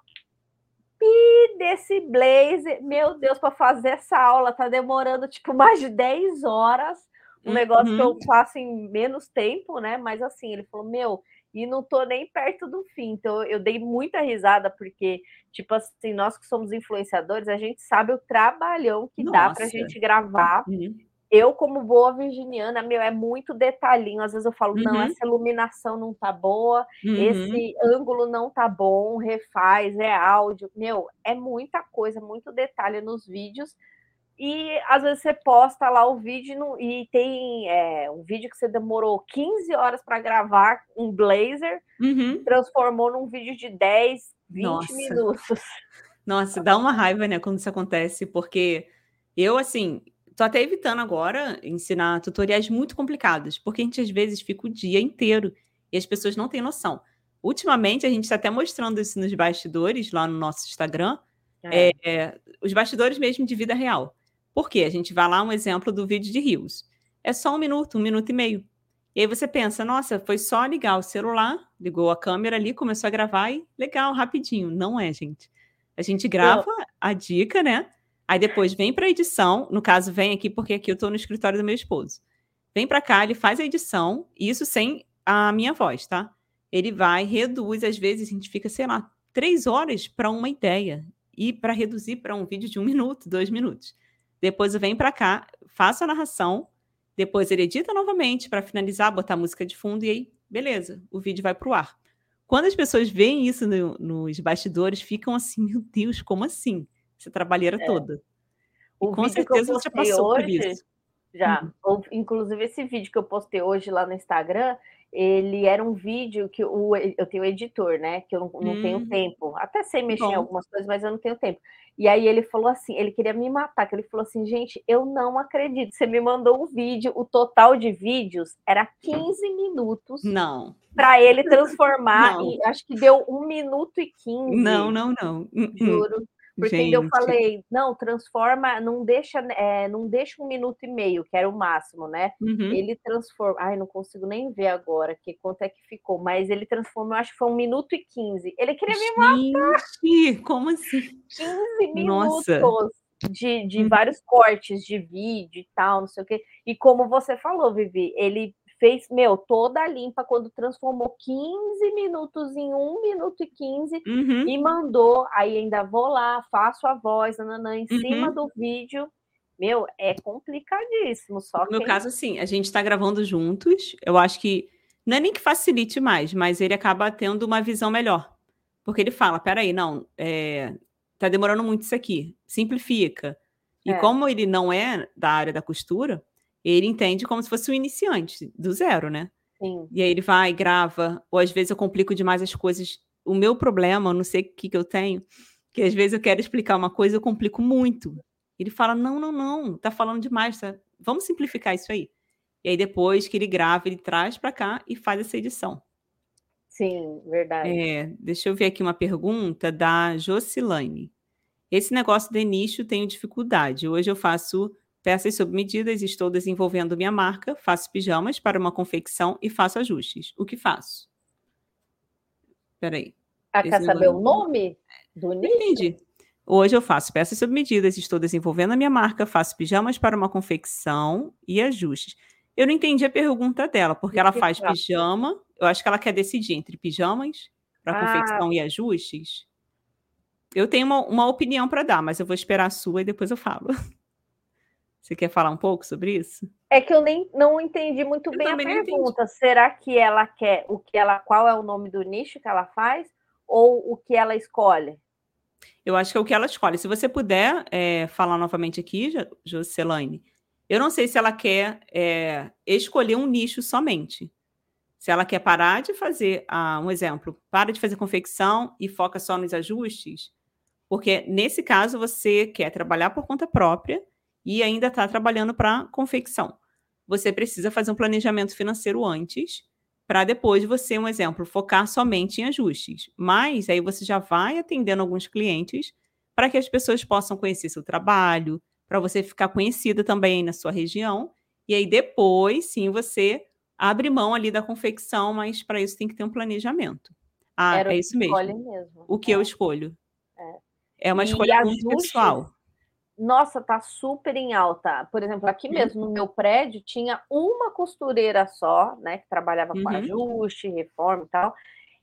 pi desse blazer, meu Deus, para fazer essa aula, tá demorando tipo mais de 10 horas um uhum. negócio que eu uhum. faço em menos tempo, né? Mas assim, ele falou, meu, e não tô nem perto do fim. Então eu dei muita risada, porque, tipo assim, nós que somos influenciadores, a gente sabe o trabalhão que Nossa. dá pra gente gravar. Uhum. Eu, como boa virginiana, meu, é muito detalhinho. Às vezes eu falo, uhum. não, essa iluminação não tá boa, uhum. esse ângulo não tá bom, refaz, é áudio. Meu, é muita coisa, muito detalhe nos vídeos e às vezes você posta lá o vídeo no, e tem é, um vídeo que você demorou 15 horas para gravar um blazer, uhum. transformou num vídeo de 10, 20 Nossa. minutos. Nossa, dá uma raiva, né, quando isso acontece, porque eu, assim, tô até evitando agora ensinar tutoriais muito complicados, porque a gente às vezes fica o dia inteiro e as pessoas não têm noção. Ultimamente, a gente está até mostrando isso nos bastidores, lá no nosso Instagram, é. É, os bastidores mesmo de vida real. Por quê? A gente vai lá um exemplo do vídeo de rios. É só um minuto, um minuto e meio. E aí você pensa, nossa, foi só ligar o celular, ligou a câmera ali, começou a gravar e legal, rapidinho. Não é, gente. A gente grava a dica, né? Aí depois vem para a edição, no caso vem aqui porque aqui eu estou no escritório do meu esposo. Vem para cá, ele faz a edição, isso sem a minha voz, tá? Ele vai, reduz, às vezes a gente fica, sei lá, três horas para uma ideia e para reduzir para um vídeo de um minuto, dois minutos. Depois vem para cá, faço a narração, depois ele edita novamente para finalizar, botar música de fundo e aí, beleza, o vídeo vai para o ar. Quando as pessoas veem isso no, nos bastidores, ficam assim, meu Deus, como assim? Essa trabalheira é. toda. O com certeza você passou hoje, por isso. Já, uhum. inclusive esse vídeo que eu postei hoje lá no Instagram, ele era um vídeo que o, eu tenho editor, né? Que eu não, não hum. tenho tempo. Até sei mexer Bom. em algumas coisas, mas eu não tenho tempo. E aí ele falou assim, ele queria me matar, que ele falou assim, gente, eu não acredito. Você me mandou um vídeo, o total de vídeos era 15 minutos. Não. Para ele transformar, não. e acho que deu um minuto e 15. Não, não, não. Hum, hum. Juro. Porque Gente. eu falei, não, transforma, não deixa, é, não deixa um minuto e meio, que era o máximo, né? Uhum. Ele transforma. Ai, não consigo nem ver agora que quanto é que ficou, mas ele transformou, acho que foi um minuto e quinze. Ele queria me matar. Gente, como assim? 15 minutos. Nossa. de, de uhum. vários cortes de vídeo e tal, não sei o quê. E como você falou, Vivi, ele fez, meu, toda limpa quando transformou 15 minutos em 1 minuto e 15 uhum. e mandou. Aí ainda vou lá, faço a voz, nananã, em uhum. cima do vídeo. Meu, é complicadíssimo. Só no meu caso, assim, a gente está gravando juntos. Eu acho que não é nem que facilite mais, mas ele acaba tendo uma visão melhor. Porque ele fala: peraí, não, é, tá demorando muito isso aqui, simplifica. E é. como ele não é da área da costura, ele entende como se fosse um iniciante, do zero, né? Sim. E aí ele vai, grava, ou às vezes eu complico demais as coisas. O meu problema, eu não sei o que, que eu tenho, que às vezes eu quero explicar uma coisa, eu complico muito. Ele fala: não, não, não, tá falando demais, tá? vamos simplificar isso aí. E aí depois que ele grava, ele traz para cá e faz essa edição. Sim, verdade. É, deixa eu ver aqui uma pergunta da Jocilane. Esse negócio de nicho tenho dificuldade. Hoje eu faço peças sob medidas, estou desenvolvendo minha marca, faço pijamas para uma confecção e faço ajustes. O que faço? Espera aí. Ah, quer saber o nome do nicho? Entendi. Hoje eu faço peças sob medidas, estou desenvolvendo a minha marca, faço pijamas para uma confecção e ajustes. Eu não entendi a pergunta dela, porque ela faz pijama. Eu acho que ela quer decidir entre pijamas para ah. confecção e ajustes. Eu tenho uma, uma opinião para dar, mas eu vou esperar a sua e depois eu falo. Você quer falar um pouco sobre isso? É que eu nem não entendi muito eu bem a pergunta. Será que ela quer o que ela, qual é o nome do nicho que ela faz ou o que ela escolhe? Eu acho que é o que ela escolhe. Se você puder é, falar novamente aqui, Jocelaine, eu não sei se ela quer é, escolher um nicho somente. Se ela quer parar de fazer, ah, um exemplo, para de fazer confecção e foca só nos ajustes, porque nesse caso você quer trabalhar por conta própria e ainda está trabalhando para confecção. Você precisa fazer um planejamento financeiro antes, para depois você, um exemplo, focar somente em ajustes. Mas aí você já vai atendendo alguns clientes para que as pessoas possam conhecer seu trabalho, para você ficar conhecida também na sua região. E aí depois, sim, você abre mão ali da confecção, mas para isso tem que ter um planejamento. Ah, Era é isso mesmo. mesmo. O que é. eu escolho. É, é uma escolha muito pessoal. Nossa, tá super em alta. Por exemplo, aqui uhum. mesmo no meu prédio tinha uma costureira só, né, que trabalhava com uhum. ajuste, reforma e tal.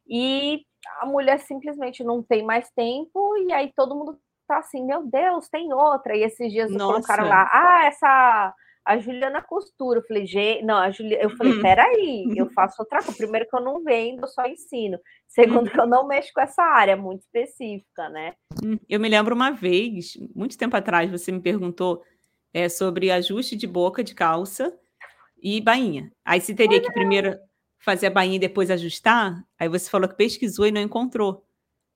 E a mulher simplesmente não tem mais tempo e aí todo mundo tá assim, meu Deus, tem outra. E esses dias Nossa. colocaram lá, ah, essa a Juliana costura. Eu falei, gente, não, a Juliana, eu falei, uhum. peraí, eu faço outra coisa. Primeiro que eu não vendo, eu só ensino. Segundo que eu não mexo com essa área muito específica, né? Hum, eu me lembro uma vez, muito tempo atrás, você me perguntou é, sobre ajuste de boca de calça e bainha. Aí se teria Olha. que primeiro fazer a bainha e depois ajustar, aí você falou que pesquisou e não encontrou.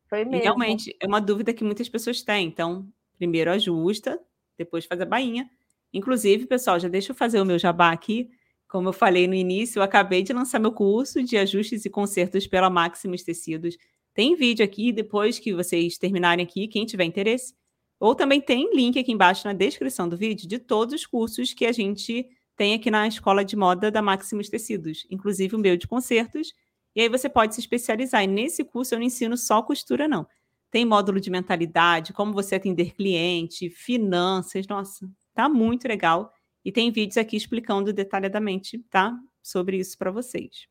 Foi mesmo. E realmente é uma dúvida que muitas pessoas têm. Então, primeiro ajusta, depois faz a bainha. Inclusive, pessoal, já deixa eu fazer o meu jabá aqui. Como eu falei no início, eu acabei de lançar meu curso de ajustes e consertos pela Maximus Tecidos. Tem vídeo aqui, depois que vocês terminarem aqui, quem tiver interesse. Ou também tem link aqui embaixo na descrição do vídeo de todos os cursos que a gente tem aqui na Escola de Moda da Maximus Tecidos, inclusive o meu de concertos e aí você pode se especializar. E nesse curso eu não ensino só costura, não. Tem módulo de mentalidade, como você atender cliente, finanças. Nossa, tá muito legal. E tem vídeos aqui explicando detalhadamente, tá? Sobre isso para vocês.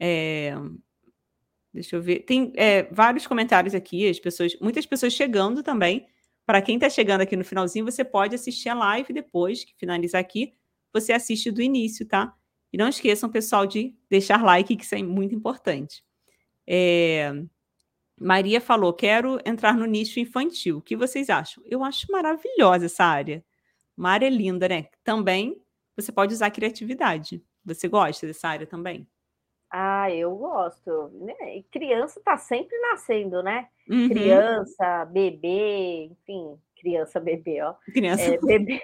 É... Deixa eu ver. Tem é, vários comentários aqui, as pessoas, muitas pessoas chegando também. Para quem está chegando aqui no finalzinho, você pode assistir a live depois que finalizar aqui. Você assiste do início, tá? E não esqueçam, pessoal, de deixar like, que isso é muito importante. É... Maria falou: quero entrar no nicho infantil. O que vocês acham? Eu acho maravilhosa essa área. Uma área linda, né? Também você pode usar criatividade. Você gosta dessa área também? Ah, eu gosto. Né? Criança está sempre nascendo, né? Uhum. Criança, bebê, enfim, criança, bebê, ó. Criança. É, bebê,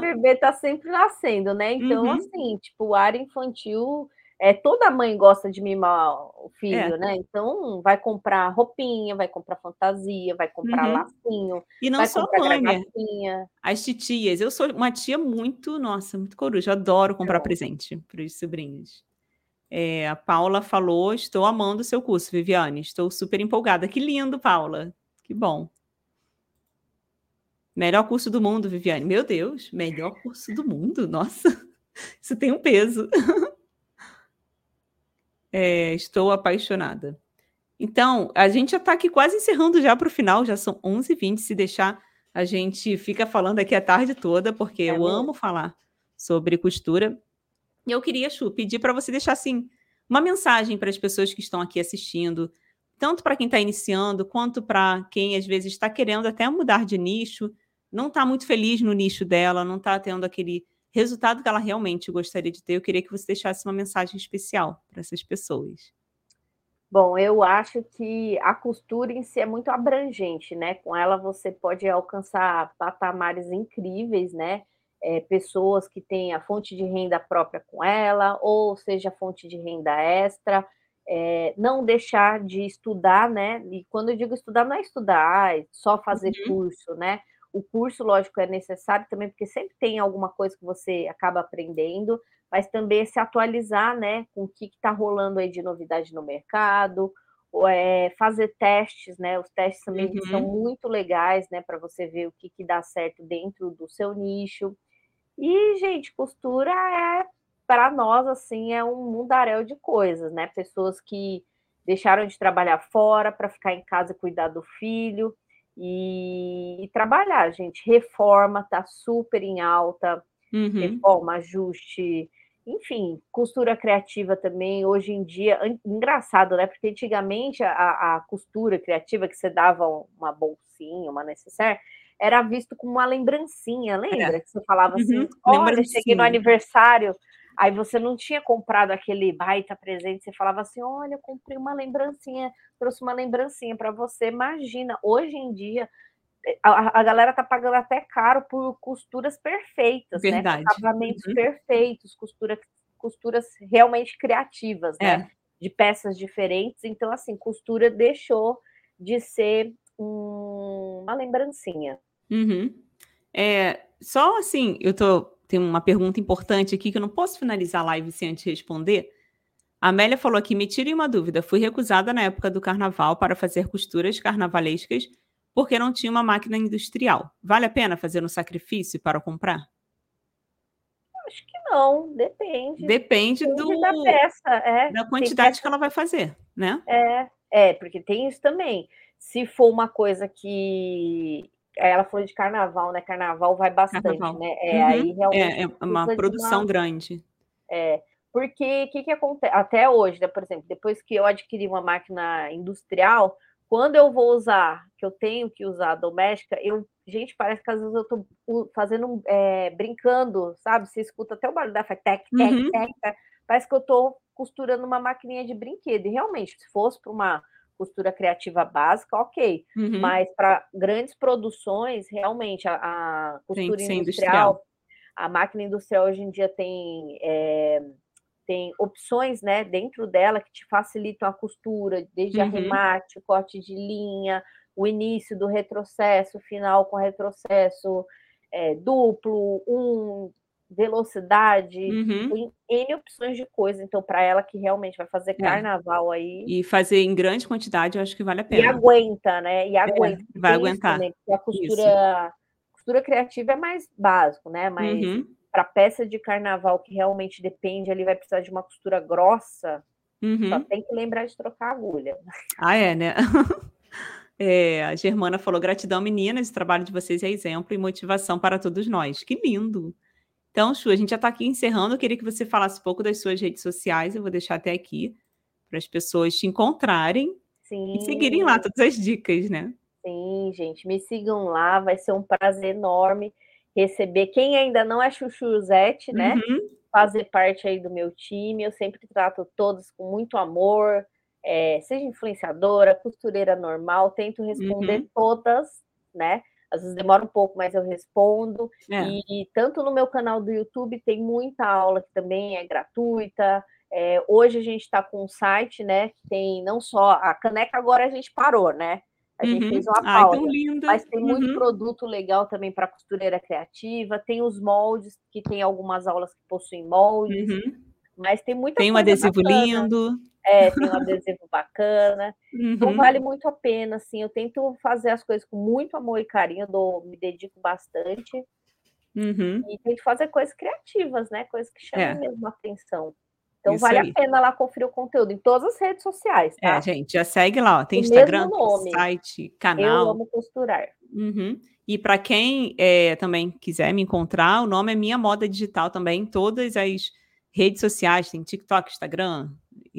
bebê tá sempre nascendo, né? Então, uhum. assim, tipo, área infantil, é, toda mãe gosta de mimar o filho, é. né? Então, vai comprar roupinha, vai comprar fantasia, vai comprar uhum. lacinho. E não só mãe, né? As titias. Eu sou uma tia muito, nossa, muito coruja. Eu adoro comprar presente para os sobrinhos. É, a Paula falou: Estou amando o seu curso, Viviane. Estou super empolgada. Que lindo, Paula. Que bom. Melhor curso do mundo, Viviane. Meu Deus, melhor curso do mundo. Nossa, isso tem um peso. É, estou apaixonada. Então, a gente já está aqui quase encerrando já para o final, já são 11h20. Se deixar, a gente fica falando aqui a tarde toda, porque é eu mesmo. amo falar sobre costura. E eu queria, Chu, pedir para você deixar assim uma mensagem para as pessoas que estão aqui assistindo, tanto para quem está iniciando, quanto para quem às vezes está querendo até mudar de nicho, não está muito feliz no nicho dela, não está tendo aquele resultado que ela realmente gostaria de ter. Eu queria que você deixasse uma mensagem especial para essas pessoas. Bom, eu acho que a costura em si é muito abrangente, né? Com ela você pode alcançar patamares incríveis, né? É, pessoas que têm a fonte de renda própria com ela, ou seja, fonte de renda extra, é, não deixar de estudar, né? E quando eu digo estudar, não é estudar, é só fazer uhum. curso, né? O curso, lógico, é necessário também, porque sempre tem alguma coisa que você acaba aprendendo, mas também se atualizar, né, com o que está rolando aí de novidade no mercado, ou, é, fazer testes, né? Os testes também uhum. são muito legais, né, para você ver o que, que dá certo dentro do seu nicho. E, gente, costura é para nós assim é um mundaréu de coisas, né? Pessoas que deixaram de trabalhar fora para ficar em casa e cuidar do filho e, e trabalhar, gente. Reforma tá super em alta, uhum. reforma, ajuste, enfim, costura criativa também, hoje em dia, engraçado, né? Porque antigamente a, a costura criativa que você dava uma bolsinha, uma necessaire, era visto como uma lembrancinha, lembra? É. Que você falava assim, uhum. olha, cheguei no aniversário, aí você não tinha comprado aquele baita presente, você falava assim, olha, comprei uma lembrancinha, trouxe uma lembrancinha para você, imagina, hoje em dia a, a, galera tá pagando até caro por costuras perfeitas, né? Verdade. né? Acabamentos uhum. perfeitos, costura, costuras realmente criativas, né? É. De peças diferentes. Então, assim, costura deixou de ser um, uma lembrancinha. Uhum. É, só assim, eu tô. Tem uma pergunta importante aqui que eu não posso finalizar a live sem antes responder. A Amélia falou aqui: me tire uma dúvida. Fui recusada na época do carnaval para fazer costuras carnavalescas porque não tinha uma máquina industrial. Vale a pena fazer um sacrifício para comprar? Acho que não, depende. Depende, depende do, da peça, é. da quantidade que ela vai fazer, né? É, é, porque tem isso também. Se for uma coisa que ela foi de carnaval, né? Carnaval vai bastante, carnaval. né? É, uhum. aí realmente. É, é uma produção uma... grande. É, porque o que, que acontece? Até hoje, né, por exemplo, depois que eu adquiri uma máquina industrial, quando eu vou usar, que eu tenho que usar a doméstica, eu, gente, parece que às vezes eu tô fazendo, é, brincando, sabe? Você escuta até o barulho da tec, tec, uhum. tec, parece que eu tô costurando uma maquininha de brinquedo. E realmente, se fosse para uma costura criativa básica, ok. Uhum. Mas para grandes produções, realmente, a, a costura industrial, industrial, a máquina industrial hoje em dia tem. É, tem opções né, dentro dela que te facilitam a costura, desde uhum. arremate, corte de linha, o início do retrocesso, final com retrocesso é, duplo, um, velocidade, uhum. tem N opções de coisa. Então, para ela que realmente vai fazer é. carnaval é. aí. E fazer em grande quantidade, eu acho que vale a pena. E aguenta, né? E é, aguenta. É, vai aguentar. Também, a costura, costura criativa é mais básico, né? Mas. Uhum para peça de carnaval que realmente depende, ele vai precisar de uma costura grossa, uhum. só tem que lembrar de trocar a agulha. Ah, é, né? É, a Germana falou: gratidão, meninas, o trabalho de vocês é exemplo e motivação para todos nós. Que lindo! Então, Chu, a gente já está aqui encerrando. Eu queria que você falasse um pouco das suas redes sociais. Eu vou deixar até aqui para as pessoas te encontrarem Sim. e seguirem lá todas as dicas, né? Sim, gente, me sigam lá, vai ser um prazer enorme receber quem ainda não é chuchuzete, né? Uhum. Fazer parte aí do meu time. Eu sempre trato todos com muito amor, é, seja influenciadora, costureira normal, tento responder uhum. todas, né? Às vezes demora um pouco, mas eu respondo. É. E tanto no meu canal do YouTube tem muita aula que também é gratuita. É, hoje a gente está com um site, né? Que tem não só a caneca, agora a gente parou, né? A gente uhum. fez uma pausa. Ai, mas tem muito uhum. produto legal também para costureira criativa. Tem os moldes, que tem algumas aulas que possuem moldes. Uhum. Mas tem muita Tem um adesivo bacana. lindo. É, tem um adesivo bacana. Então, uhum. Então vale muito a pena, assim. Eu tento fazer as coisas com muito amor e carinho, dou, me dedico bastante. Uhum. E tento fazer coisas criativas, né? Coisas que chamam é. mesmo a atenção. Então Isso vale aí. a pena lá conferir o conteúdo em todas as redes sociais, tá? É, gente, já segue lá, ó. Tem o Instagram, site, canal. Eu amo costurar. Uhum. E para quem é, também quiser me encontrar, o nome é Minha Moda Digital também, todas as redes sociais, tem TikTok, Instagram,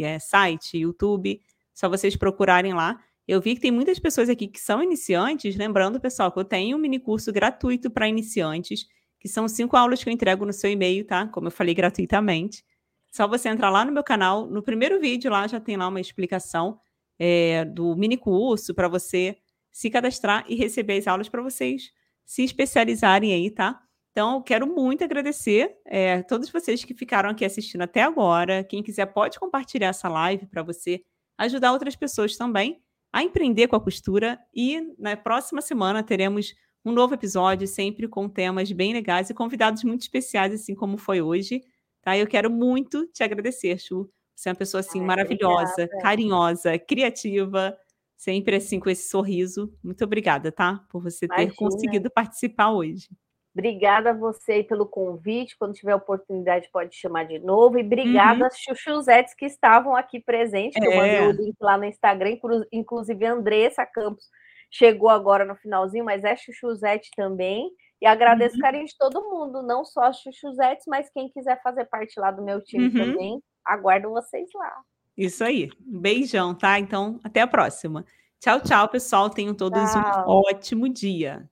é, site, YouTube, só vocês procurarem lá. Eu vi que tem muitas pessoas aqui que são iniciantes, lembrando, pessoal, que eu tenho um mini curso gratuito para iniciantes, que são cinco aulas que eu entrego no seu e-mail, tá? Como eu falei, gratuitamente. Só você entrar lá no meu canal, no primeiro vídeo lá já tem lá uma explicação é, do mini curso para você se cadastrar e receber as aulas para vocês se especializarem aí, tá? Então, quero muito agradecer é, todos vocês que ficaram aqui assistindo até agora. Quem quiser pode compartilhar essa live para você ajudar outras pessoas também a empreender com a costura. E na próxima semana teremos um novo episódio, sempre com temas bem legais e convidados muito especiais, assim como foi hoje. Tá? Eu quero muito te agradecer, Chu. Você é uma pessoa assim Ai, maravilhosa, obrigada. carinhosa, criativa sempre assim com esse sorriso. Muito obrigada, tá? Por você Imagina. ter conseguido participar hoje. Obrigada a você pelo convite. Quando tiver oportunidade, pode chamar de novo. E obrigada uhum. às chuchuzetes que estavam aqui presentes, que é. eu mandei o link lá no Instagram, inclusive a Andressa Campos chegou agora no finalzinho, mas é chuchuzete também. E agradeço uhum. o carinho de todo mundo, não só as chuchuzetes, mas quem quiser fazer parte lá do meu time uhum. também, aguardo vocês lá. Isso aí. Um beijão, tá? Então, até a próxima. Tchau, tchau, pessoal. Tenham todos tchau. um ótimo dia.